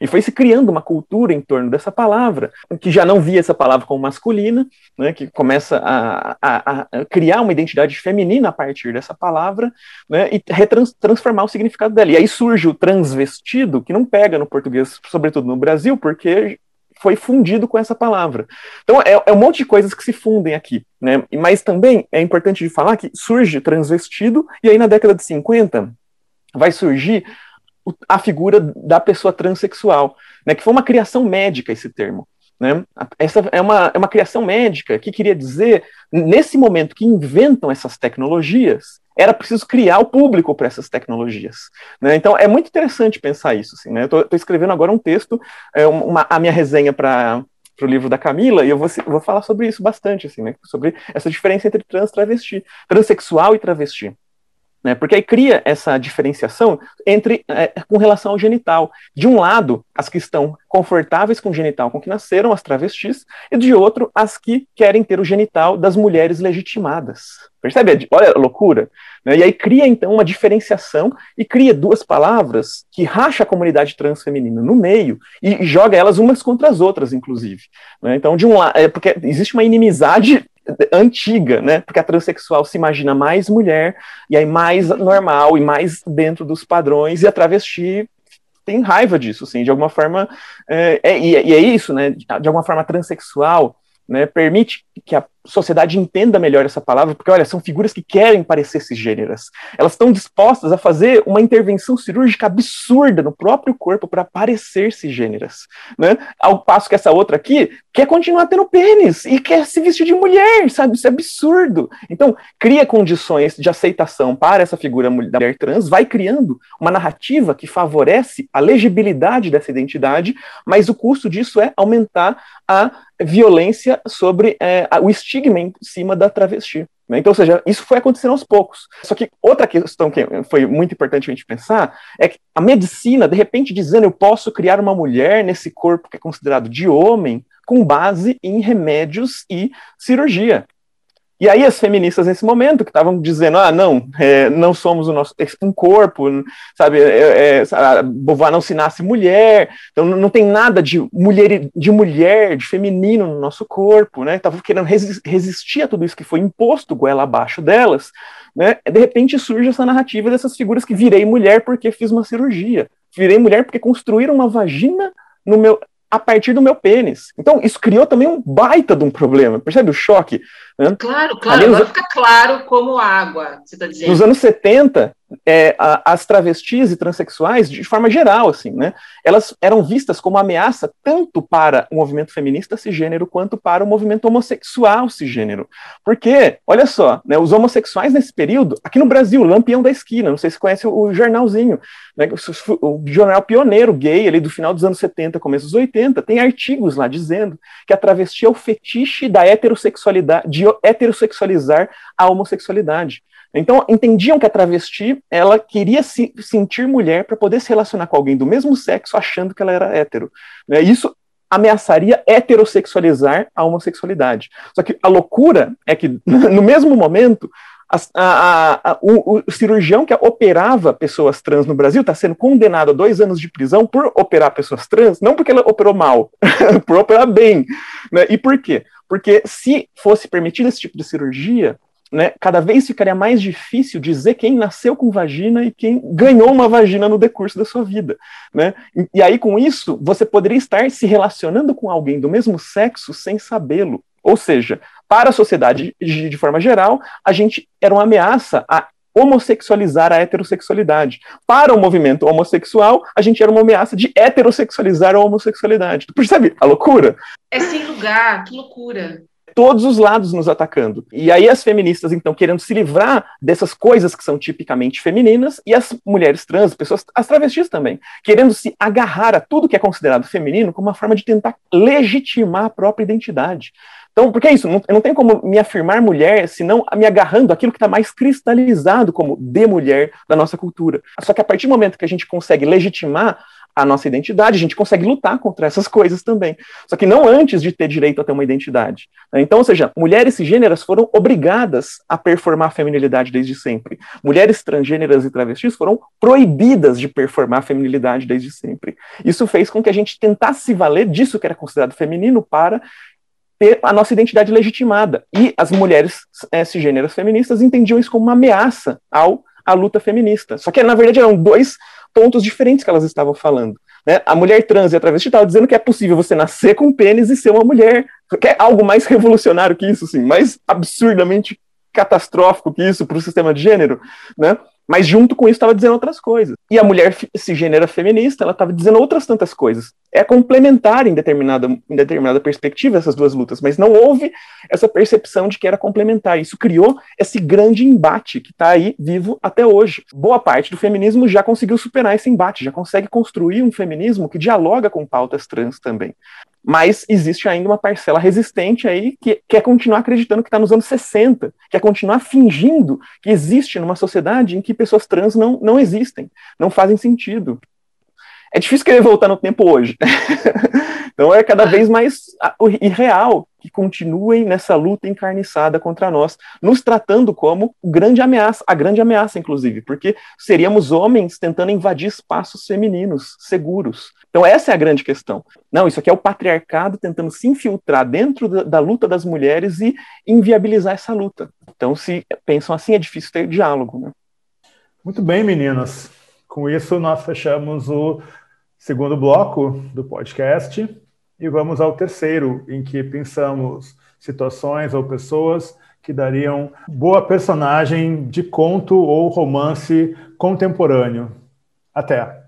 E foi se criando uma cultura em torno dessa palavra, que já não via essa palavra como masculina, né, que começa a, a, a, criar uma identidade feminina a partir dessa palavra, né, e retransformar o significado dela. E aí surge o transvestido, que não pega no português, sobretudo no Brasil, porque foi fundido com essa palavra. Então, é, é, um monte de coisas que se fundem aqui, né? Mas também é importante de falar que surge transvestido, e aí na década de 50 vai surgir a figura da pessoa transexual, né, que foi uma criação médica esse termo. Né? Essa é uma, é uma criação médica que queria dizer, nesse momento que inventam essas tecnologias, era preciso criar o público para essas tecnologias. Né? Então é muito interessante pensar isso. Assim, né? Estou escrevendo agora um texto, é, uma, a minha resenha para o livro da Camila, e eu vou, vou falar sobre isso bastante, assim, né? sobre essa diferença entre trans e travesti, transexual e travesti. Né, porque aí cria essa diferenciação entre é, com relação ao genital. De um lado, as que estão confortáveis com o genital com que nasceram, as travestis, e de outro, as que querem ter o genital das mulheres legitimadas. Percebe? Olha a loucura. Né? E aí cria, então, uma diferenciação e cria duas palavras que racha a comunidade transfeminina no meio e, joga elas umas contra as outras, inclusive. Né? Então, de um lado, é porque existe uma inimizade antiga, né? Porque a transexual se imagina mais mulher, e aí mais normal e mais dentro dos padrões, e a travesti tem raiva disso, assim, de alguma forma, é, é, e, é isso, né? De alguma forma, transexual né, permite que a sociedade entenda melhor essa palavra, porque, olha, são figuras que querem parecer cisgêneras. Elas estão dispostas a fazer uma intervenção cirúrgica absurda no próprio corpo para parecer cisgêneras. Né? Ao passo que essa outra aqui quer continuar tendo pênis e quer se vestir de mulher, sabe? Isso é absurdo. Então, cria condições de aceitação para essa figura da mulher trans, vai criando uma narrativa que favorece a legibilidade dessa identidade, mas o custo disso é aumentar a violência sobre é, o estigma em cima da travesti. Né? Então, ou seja, isso foi acontecendo aos poucos. Só que outra questão que foi muito importante a gente pensar é que a medicina, de repente, dizendo eu posso criar uma mulher nesse corpo que é considerado de homem, com base em remédios e cirurgia. E aí as feministas nesse momento que estavam dizendo, ah, não, é, não somos o nosso um corpo, sabe, é, é, não se nasce mulher, então não tem nada de mulher, de mulher, de feminino no nosso corpo, né? Estavam querendo resistir a tudo isso que foi imposto goela abaixo delas, né? De repente surge essa narrativa dessas figuras que virei mulher porque fiz uma cirurgia, virei mulher porque construíram uma vagina no meu a partir do meu pênis. Então, isso criou também um baita de um problema. Percebe o choque? Né? Claro, claro. Agora fica claro como água, você está dizendo. Nos anos 70, é, a, as travestis e transexuais, de forma geral, assim, né, elas eram vistas como ameaça tanto para o movimento feminista cisgênero quanto para o movimento homossexual cisgênero. Porque, olha só, né, os homossexuais nesse período, aqui no Brasil, Lampião da Esquina, não sei se conhece o, o jornalzinho, né, o, o, jornal pioneiro gay, ali do final dos anos 70, começo dos 80, tem artigos lá dizendo que a travesti é o fetiche da heterossexualidade, de heterossexualizar a homossexualidade. Então, entendiam que a travesti, ela queria se sentir mulher para poder se relacionar com alguém do mesmo sexo, achando que ela era hétero. Né? Isso ameaçaria heterossexualizar a homossexualidade. Só que a loucura é que, no mesmo momento, a, a, a, o, o, cirurgião que operava pessoas trans no Brasil está sendo condenado a dois anos de prisão por operar pessoas trans, não porque ele operou mal, por operar bem. Né? E por quê? Porque se fosse permitido esse tipo de cirurgia, né, cada vez ficaria mais difícil dizer quem nasceu com vagina e quem ganhou uma vagina no decurso da sua vida. Né? E, e aí, com isso, você poderia estar se relacionando com alguém do mesmo sexo sem sabê-lo. Ou seja, para a sociedade de, de forma geral, a gente era uma ameaça a homossexualizar a heterossexualidade. Para o movimento homossexual, a gente era uma ameaça de heterossexualizar a homossexualidade. Tu percebe a loucura? É sem lugar, que loucura todos os lados nos atacando. E aí as feministas, então, querendo se livrar dessas coisas que são tipicamente femininas, e as mulheres trans, pessoas, as travestis também, querendo se agarrar a tudo que é considerado feminino como uma forma de tentar legitimar a própria identidade. Então, porque é isso, não, eu não tenho como me afirmar mulher, senão me agarrando aquilo que está mais cristalizado como de mulher da nossa cultura. Só que a partir do momento que a gente consegue legitimar a nossa identidade, a gente consegue lutar contra essas coisas também. Só que não antes de ter direito a ter uma identidade. Né? Então, ou seja, mulheres cisgêneras foram obrigadas a performar a feminilidade desde sempre. Mulheres transgêneras e travestis foram proibidas de performar a feminilidade desde sempre. Isso fez com que a gente tentasse se valer disso que era considerado feminino para ter a nossa identidade legitimada. E as mulheres é, cisgêneras feministas entendiam isso como uma ameaça ao à luta feminista. Só que, na verdade, eram dois pontos diferentes que elas estavam falando. Né? A mulher trans e a travesti estavam dizendo que é possível você nascer com pênis e ser uma mulher. Que é algo mais revolucionário que isso, assim, mais absurdamente catastrófico que isso para o sistema de gênero, né? Mas junto com isso estava dizendo outras coisas. E a mulher cisgênera feminista, ela estava dizendo outras tantas coisas. É complementar em determinada, em determinada perspectiva essas duas lutas, mas não houve essa percepção de que era complementar. Isso criou esse grande embate que está aí vivo até hoje. Boa parte do feminismo já conseguiu superar esse embate, já consegue construir um feminismo que dialoga com pautas trans também mas existe ainda uma parcela resistente aí que quer continuar acreditando que está nos anos 60, quer continuar fingindo que existe numa sociedade em que pessoas trans não, não existem, não fazem sentido. É difícil querer voltar no tempo hoje. então é cada vez mais irreal que continuem nessa luta encarniçada contra nós, nos tratando como grande ameaça, a grande ameaça, inclusive, porque seríamos homens tentando invadir espaços femininos seguros. Então, essa é a grande questão. Não, isso aqui é o patriarcado tentando se infiltrar dentro da, da luta das mulheres e inviabilizar essa luta. Então, se pensam assim, é difícil ter diálogo. Né? Muito bem, meninas. Com isso, nós fechamos o segundo bloco do podcast. E vamos ao terceiro, em que pensamos situações ou pessoas que dariam boa personagem de conto ou romance contemporâneo. Até!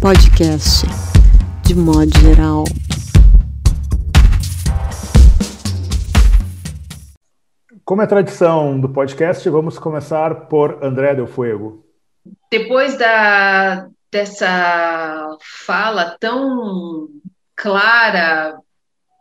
Podcast, de modo geral. Como é tradição do podcast, vamos começar por André Del Fuego. Depois da, dessa fala tão clara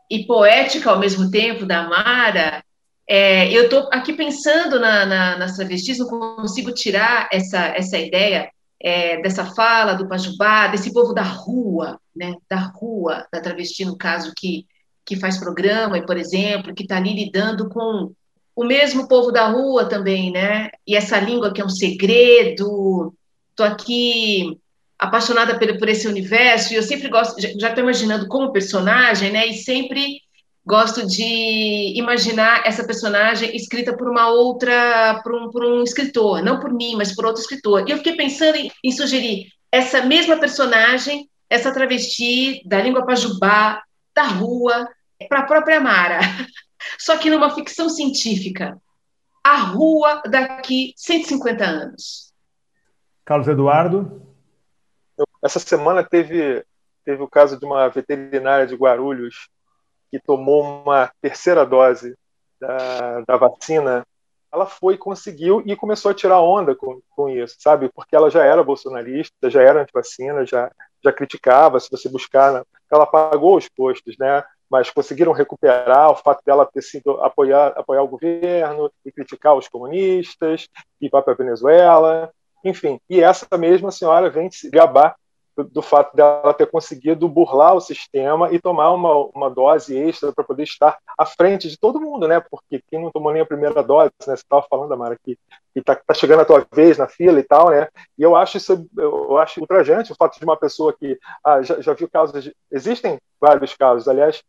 e poética ao mesmo tempo da Mara, é, eu estou aqui pensando na, na, nas travestis, não consigo tirar essa, essa ideia é, dessa fala do Pajubá, desse povo da rua, né, da rua, da travesti, no caso, que, que faz programa, e, por exemplo, que está ali lidando com o mesmo povo da rua também, né? E essa língua que é um segredo. Estou aqui apaixonada por, por esse universo e eu sempre gosto, já estou imaginando como personagem, né? E sempre gosto de imaginar essa personagem escrita por uma outra, por um, por um escritor, não por mim, mas por outro escritor. E eu fiquei pensando em, em sugerir essa mesma personagem, essa travesti da língua pajubá, da rua, para a própria Mara. só que numa ficção científica. A rua daqui 150 anos. Carlos Eduardo? Essa semana teve, teve o caso de uma veterinária de Guarulhos que tomou uma terceira dose da, da vacina. Ela foi, conseguiu e começou a tirar onda com, com isso, sabe? Porque ela já era bolsonarista, já era antivacina, já, já criticava, se você buscar. Ela pagou os postos, né? Mas conseguiram recuperar o fato dela ter sido apoiar, apoiar o governo e criticar os comunistas, e vai para a Venezuela, enfim. E essa mesma senhora vem se gabar do, fato dela ter conseguido burlar o sistema e tomar uma, uma dose extra para poder estar à frente de todo mundo, né? Porque quem não tomou nem a primeira dose, né? Você estava falando, Amara, que está tá chegando a tua vez na fila e tal, né? E eu acho isso, eu acho ultrajante o fato de uma pessoa que ah, já, já viu casos, de, existem vários casos, aliás,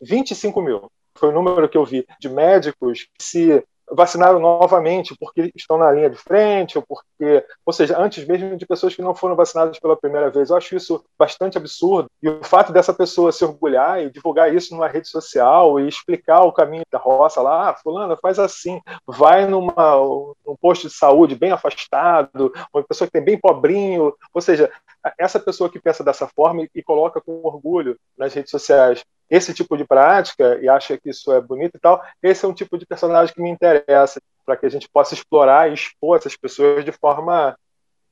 25 mil foi o número que eu vi de médicos que se vacinaram novamente porque estão na linha de frente, ou porque, ou seja, antes mesmo de pessoas que não foram vacinadas pela primeira vez. Eu acho isso bastante absurdo. E o fato dessa pessoa se orgulhar e divulgar isso numa rede social e explicar o caminho da roça lá, ah, fulana, faz assim, vai numa um posto de saúde bem afastado, uma pessoa que tem bem pobrinho, ou seja, essa pessoa que pensa dessa forma e coloca com orgulho nas redes sociais esse tipo de prática e acha que isso é bonito e tal, esse é um tipo de personagem que me interessa, para que a gente possa explorar e expor essas pessoas de forma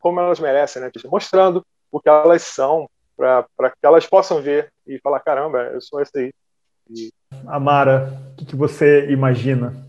como elas merecem, né? mostrando o que elas são, para que elas possam ver e falar: caramba, eu sou esse aí. E... Amara, o que, que você imagina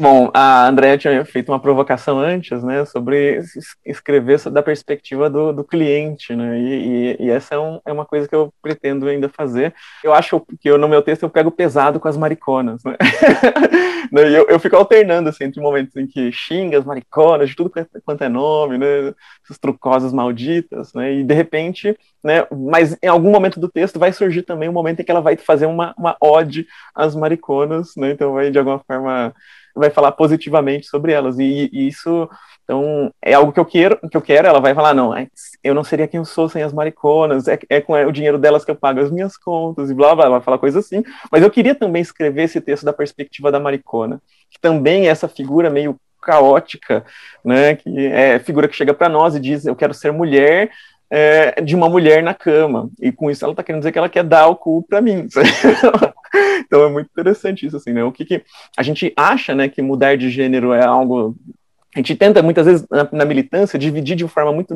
Bom, a Andrea tinha feito uma provocação antes, né, sobre escrever da perspectiva do, do cliente, né, e, e, e essa é, um, é, uma coisa que eu pretendo ainda fazer. Eu acho que eu, no meu texto eu pego pesado com as mariconas, né, eu, eu fico alternando, assim, entre momentos em que xinga as mariconas, de tudo quanto é nome, né, essas trucosas malditas, né, e de repente, né, mas em algum momento do texto vai surgir também um momento em que ela vai fazer uma, uma ode às mariconas, né, então vai de alguma forma vai falar positivamente sobre elas. E, e, isso, então, é algo que eu quero, que eu quero. Ela vai falar, não, é, eu não seria quem eu sou sem as mariconas, é, é com o dinheiro delas que eu pago as minhas contas, e blá, blá, vai falar coisa assim. Mas eu queria também escrever esse texto da perspectiva da maricona, que também é essa figura meio caótica, né, que é figura que chega para nós e diz, eu quero ser mulher, é, de uma mulher na cama. E com isso ela está querendo dizer que ela quer dar o cu para mim. então é muito interessante isso, assim, né? O que, que, a gente acha, né, que mudar de gênero é algo a gente tenta muitas vezes na, na militância dividir de forma muito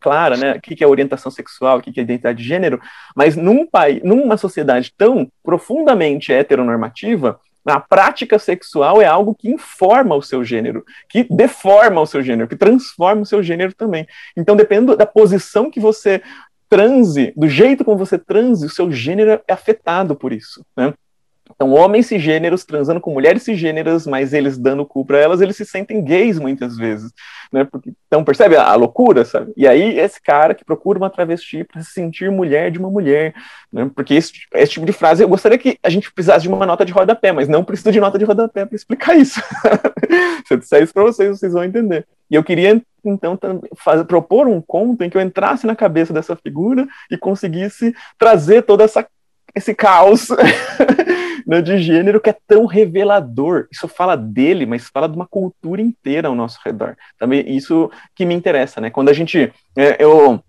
clara, né, o que, que é orientação sexual, o que, que é identidade de gênero, mas num país, numa sociedade tão profundamente heteronormativa, a prática sexual é algo que informa o seu gênero, que deforma o seu gênero, que transforma o seu gênero também. Então, dependendo da posição que você transe, do jeito como você transe, o seu gênero é afetado por isso, né? Então, homens cisgêneros transando com mulheres cisgêneras, mas eles dando cu para elas, eles se sentem gays muitas vezes, né? Porque, então, percebe a, a, loucura, sabe? E aí, esse cara que procura uma travesti para se sentir mulher de uma mulher, né? Porque esse, esse, tipo de frase, eu gostaria que a gente precisasse de uma nota de rodapé, mas não precisa de nota de rodapé para explicar isso. Se eu disser isso para vocês, vocês vão entender. E eu queria, então, fazer, propor um conto em que eu entrasse na cabeça dessa figura e conseguisse trazer toda essa esse caos né, de gênero que é tão revelador. Isso fala dele, mas fala de uma cultura inteira ao nosso redor. Também isso que me interessa, né? Quando a gente. É, eu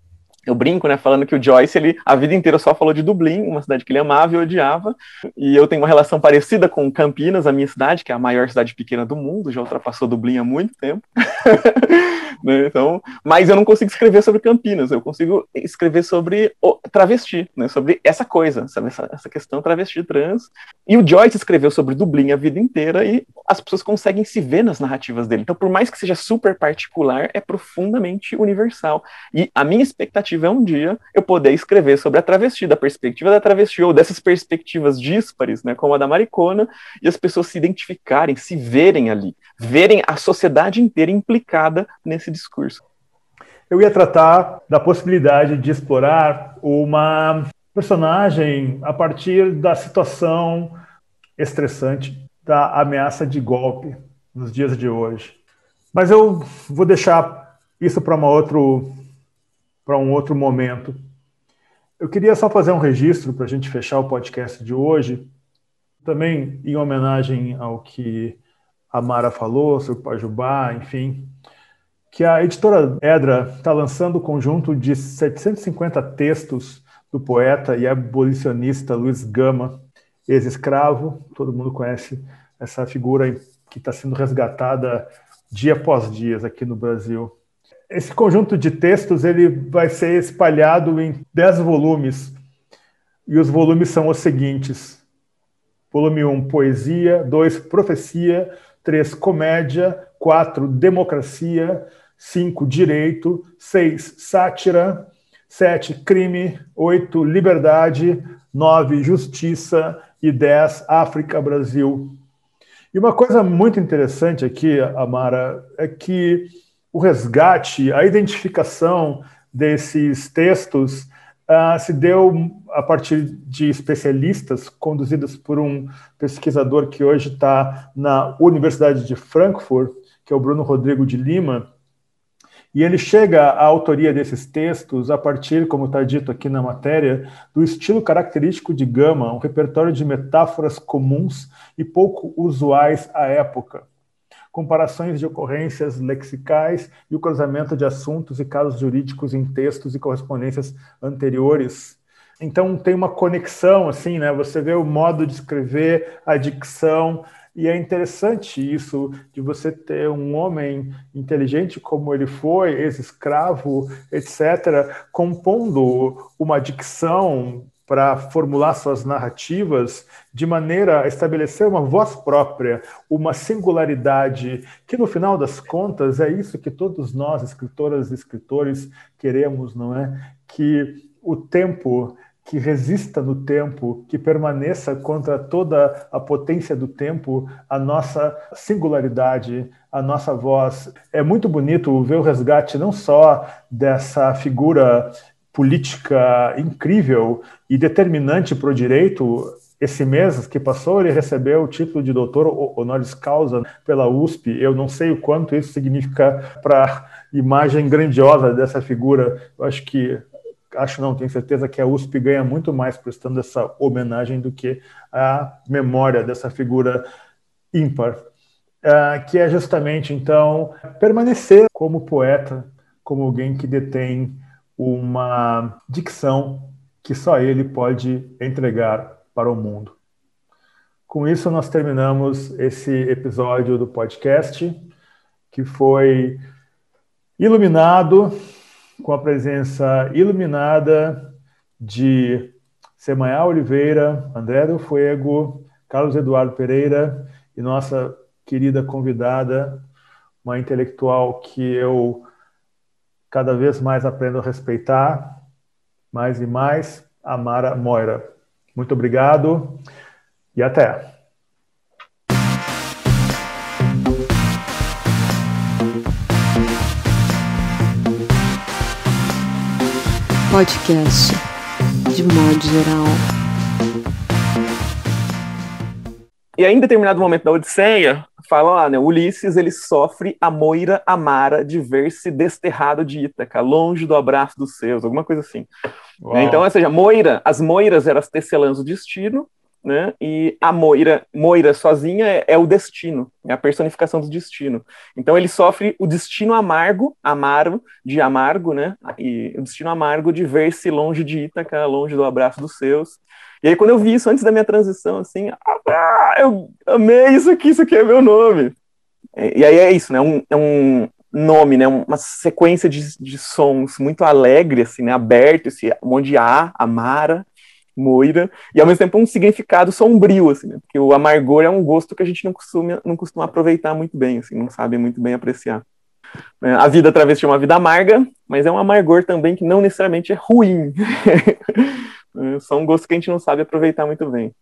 eu brinco, né, falando que o Joyce, ele a vida inteira só falou de Dublin, uma cidade que ele amava e odiava, e eu tenho uma relação parecida com Campinas, a minha cidade, que é a maior cidade pequena do mundo, já ultrapassou Dublin há muito tempo. né, então, mas eu não consigo escrever sobre Campinas, eu consigo escrever sobre o travesti, né, sobre essa coisa, sabe, essa, essa questão travesti trans. E o Joyce escreveu sobre Dublin a vida inteira e as pessoas conseguem se ver nas narrativas dele. Então, por mais que seja super particular, é profundamente universal. E a minha expectativa perspectiva é um dia eu poder escrever sobre a travesti, da perspectiva da travesti, ou dessas perspectivas díspares, né, como a da maricona, e as pessoas se identificarem, se verem ali, verem a sociedade inteira implicada nesse discurso. Eu ia tratar da possibilidade de explorar uma personagem a partir da situação estressante da ameaça de golpe nos dias de hoje. Mas eu vou deixar isso para uma outro para um outro momento. Eu queria só fazer um registro para a gente fechar o podcast de hoje, também em homenagem ao que a Mara falou sobre Pajubá, enfim, que a editora Edra está lançando o um conjunto de 750 textos do poeta e abolicionista Luiz Gama, ex-escravo, todo mundo conhece essa figura que está sendo resgatada dia após dia aqui no Brasil. Esse conjunto de textos ele vai ser espalhado em dez volumes. E os volumes são os seguintes: volume 1, Poesia, 2, Profecia, 3, Comédia, 4, Democracia, 5, Direito, 6, Sátira, 7, Crime, 8, Liberdade, 9, Justiça. E 10, África, Brasil. E uma coisa muito interessante aqui, Amara, é que o resgate, a identificação desses textos uh, se deu a partir de especialistas conduzidos por um pesquisador que hoje está na Universidade de Frankfurt, que é o Bruno Rodrigo de Lima, e ele chega à autoria desses textos a partir, como está dito aqui na matéria, do estilo característico de Gama, um repertório de metáforas comuns e pouco usuais à época. Comparações de ocorrências lexicais e o cruzamento de assuntos e casos jurídicos em textos e correspondências anteriores. Então tem uma conexão, assim, né? Você vê o modo de escrever, a dicção, e é interessante isso de você ter um homem inteligente como ele foi, ex-escravo, etc., compondo uma dicção para formular suas narrativas de maneira a estabelecer uma voz própria, uma singularidade, que no final das contas é isso que todos nós, escritoras e escritores, queremos, não é? Que o tempo que resista no tempo, que permaneça contra toda a potência do tempo, a nossa singularidade, a nossa voz. É muito bonito ver o resgate não só dessa figura política incrível e determinante para o direito. Esse mês que passou, ele recebeu o título de doutor honoris causa pela USP. Eu não sei o quanto isso significa para a imagem grandiosa dessa figura. Eu acho que acho não, tenho certeza que a USP ganha muito mais prestando essa homenagem do que a memória dessa figura ímpar, uh, que é justamente, então, permanecer como poeta, como alguém que detém uma dicção que só ele pode entregar para o mundo. Com isso, nós terminamos esse episódio do podcast, que foi iluminado com a presença iluminada de Semaia Oliveira, André do Fuego, Carlos Eduardo Pereira e nossa querida convidada, uma intelectual que eu cada vez mais aprendo a respeitar, mais e mais, Amara Moira. Muito obrigado e até. podcast de modo geral. E aí, em determinado momento da Odisseia, fala lá, né? Ulisses ele sofre a moira amara de ver-se desterrado de Ítaca, longe do abraço dos seus, alguma coisa assim. Uau. Então, ou seja, moira, as moiras eram as tecelãs do destino, né? E a Moira, Moira sozinha é, é, o destino, é a personificação do destino. Então ele sofre o destino amargo, amargo, de amargo, né? E o destino amargo de ver-se longe de Ítaca, longe do abraço dos seus. E aí quando eu vi isso antes da minha transição, assim, ah, eu amei isso aqui, isso aqui é meu nome. E, aí é isso, né? Um, é um nome, né? Uma sequência de, de sons muito alegre, assim, né? Aberto, esse um monte de A, Amara moira, e ao mesmo tempo um significado sombrio, assim, né? Porque o amargor é um gosto que a gente não costuma, não costuma aproveitar muito bem, assim, não sabe muito bem apreciar. É, a vida travesti é uma vida amarga, mas é um amargor também que não necessariamente é ruim. só um gosto que a gente não sabe aproveitar muito bem.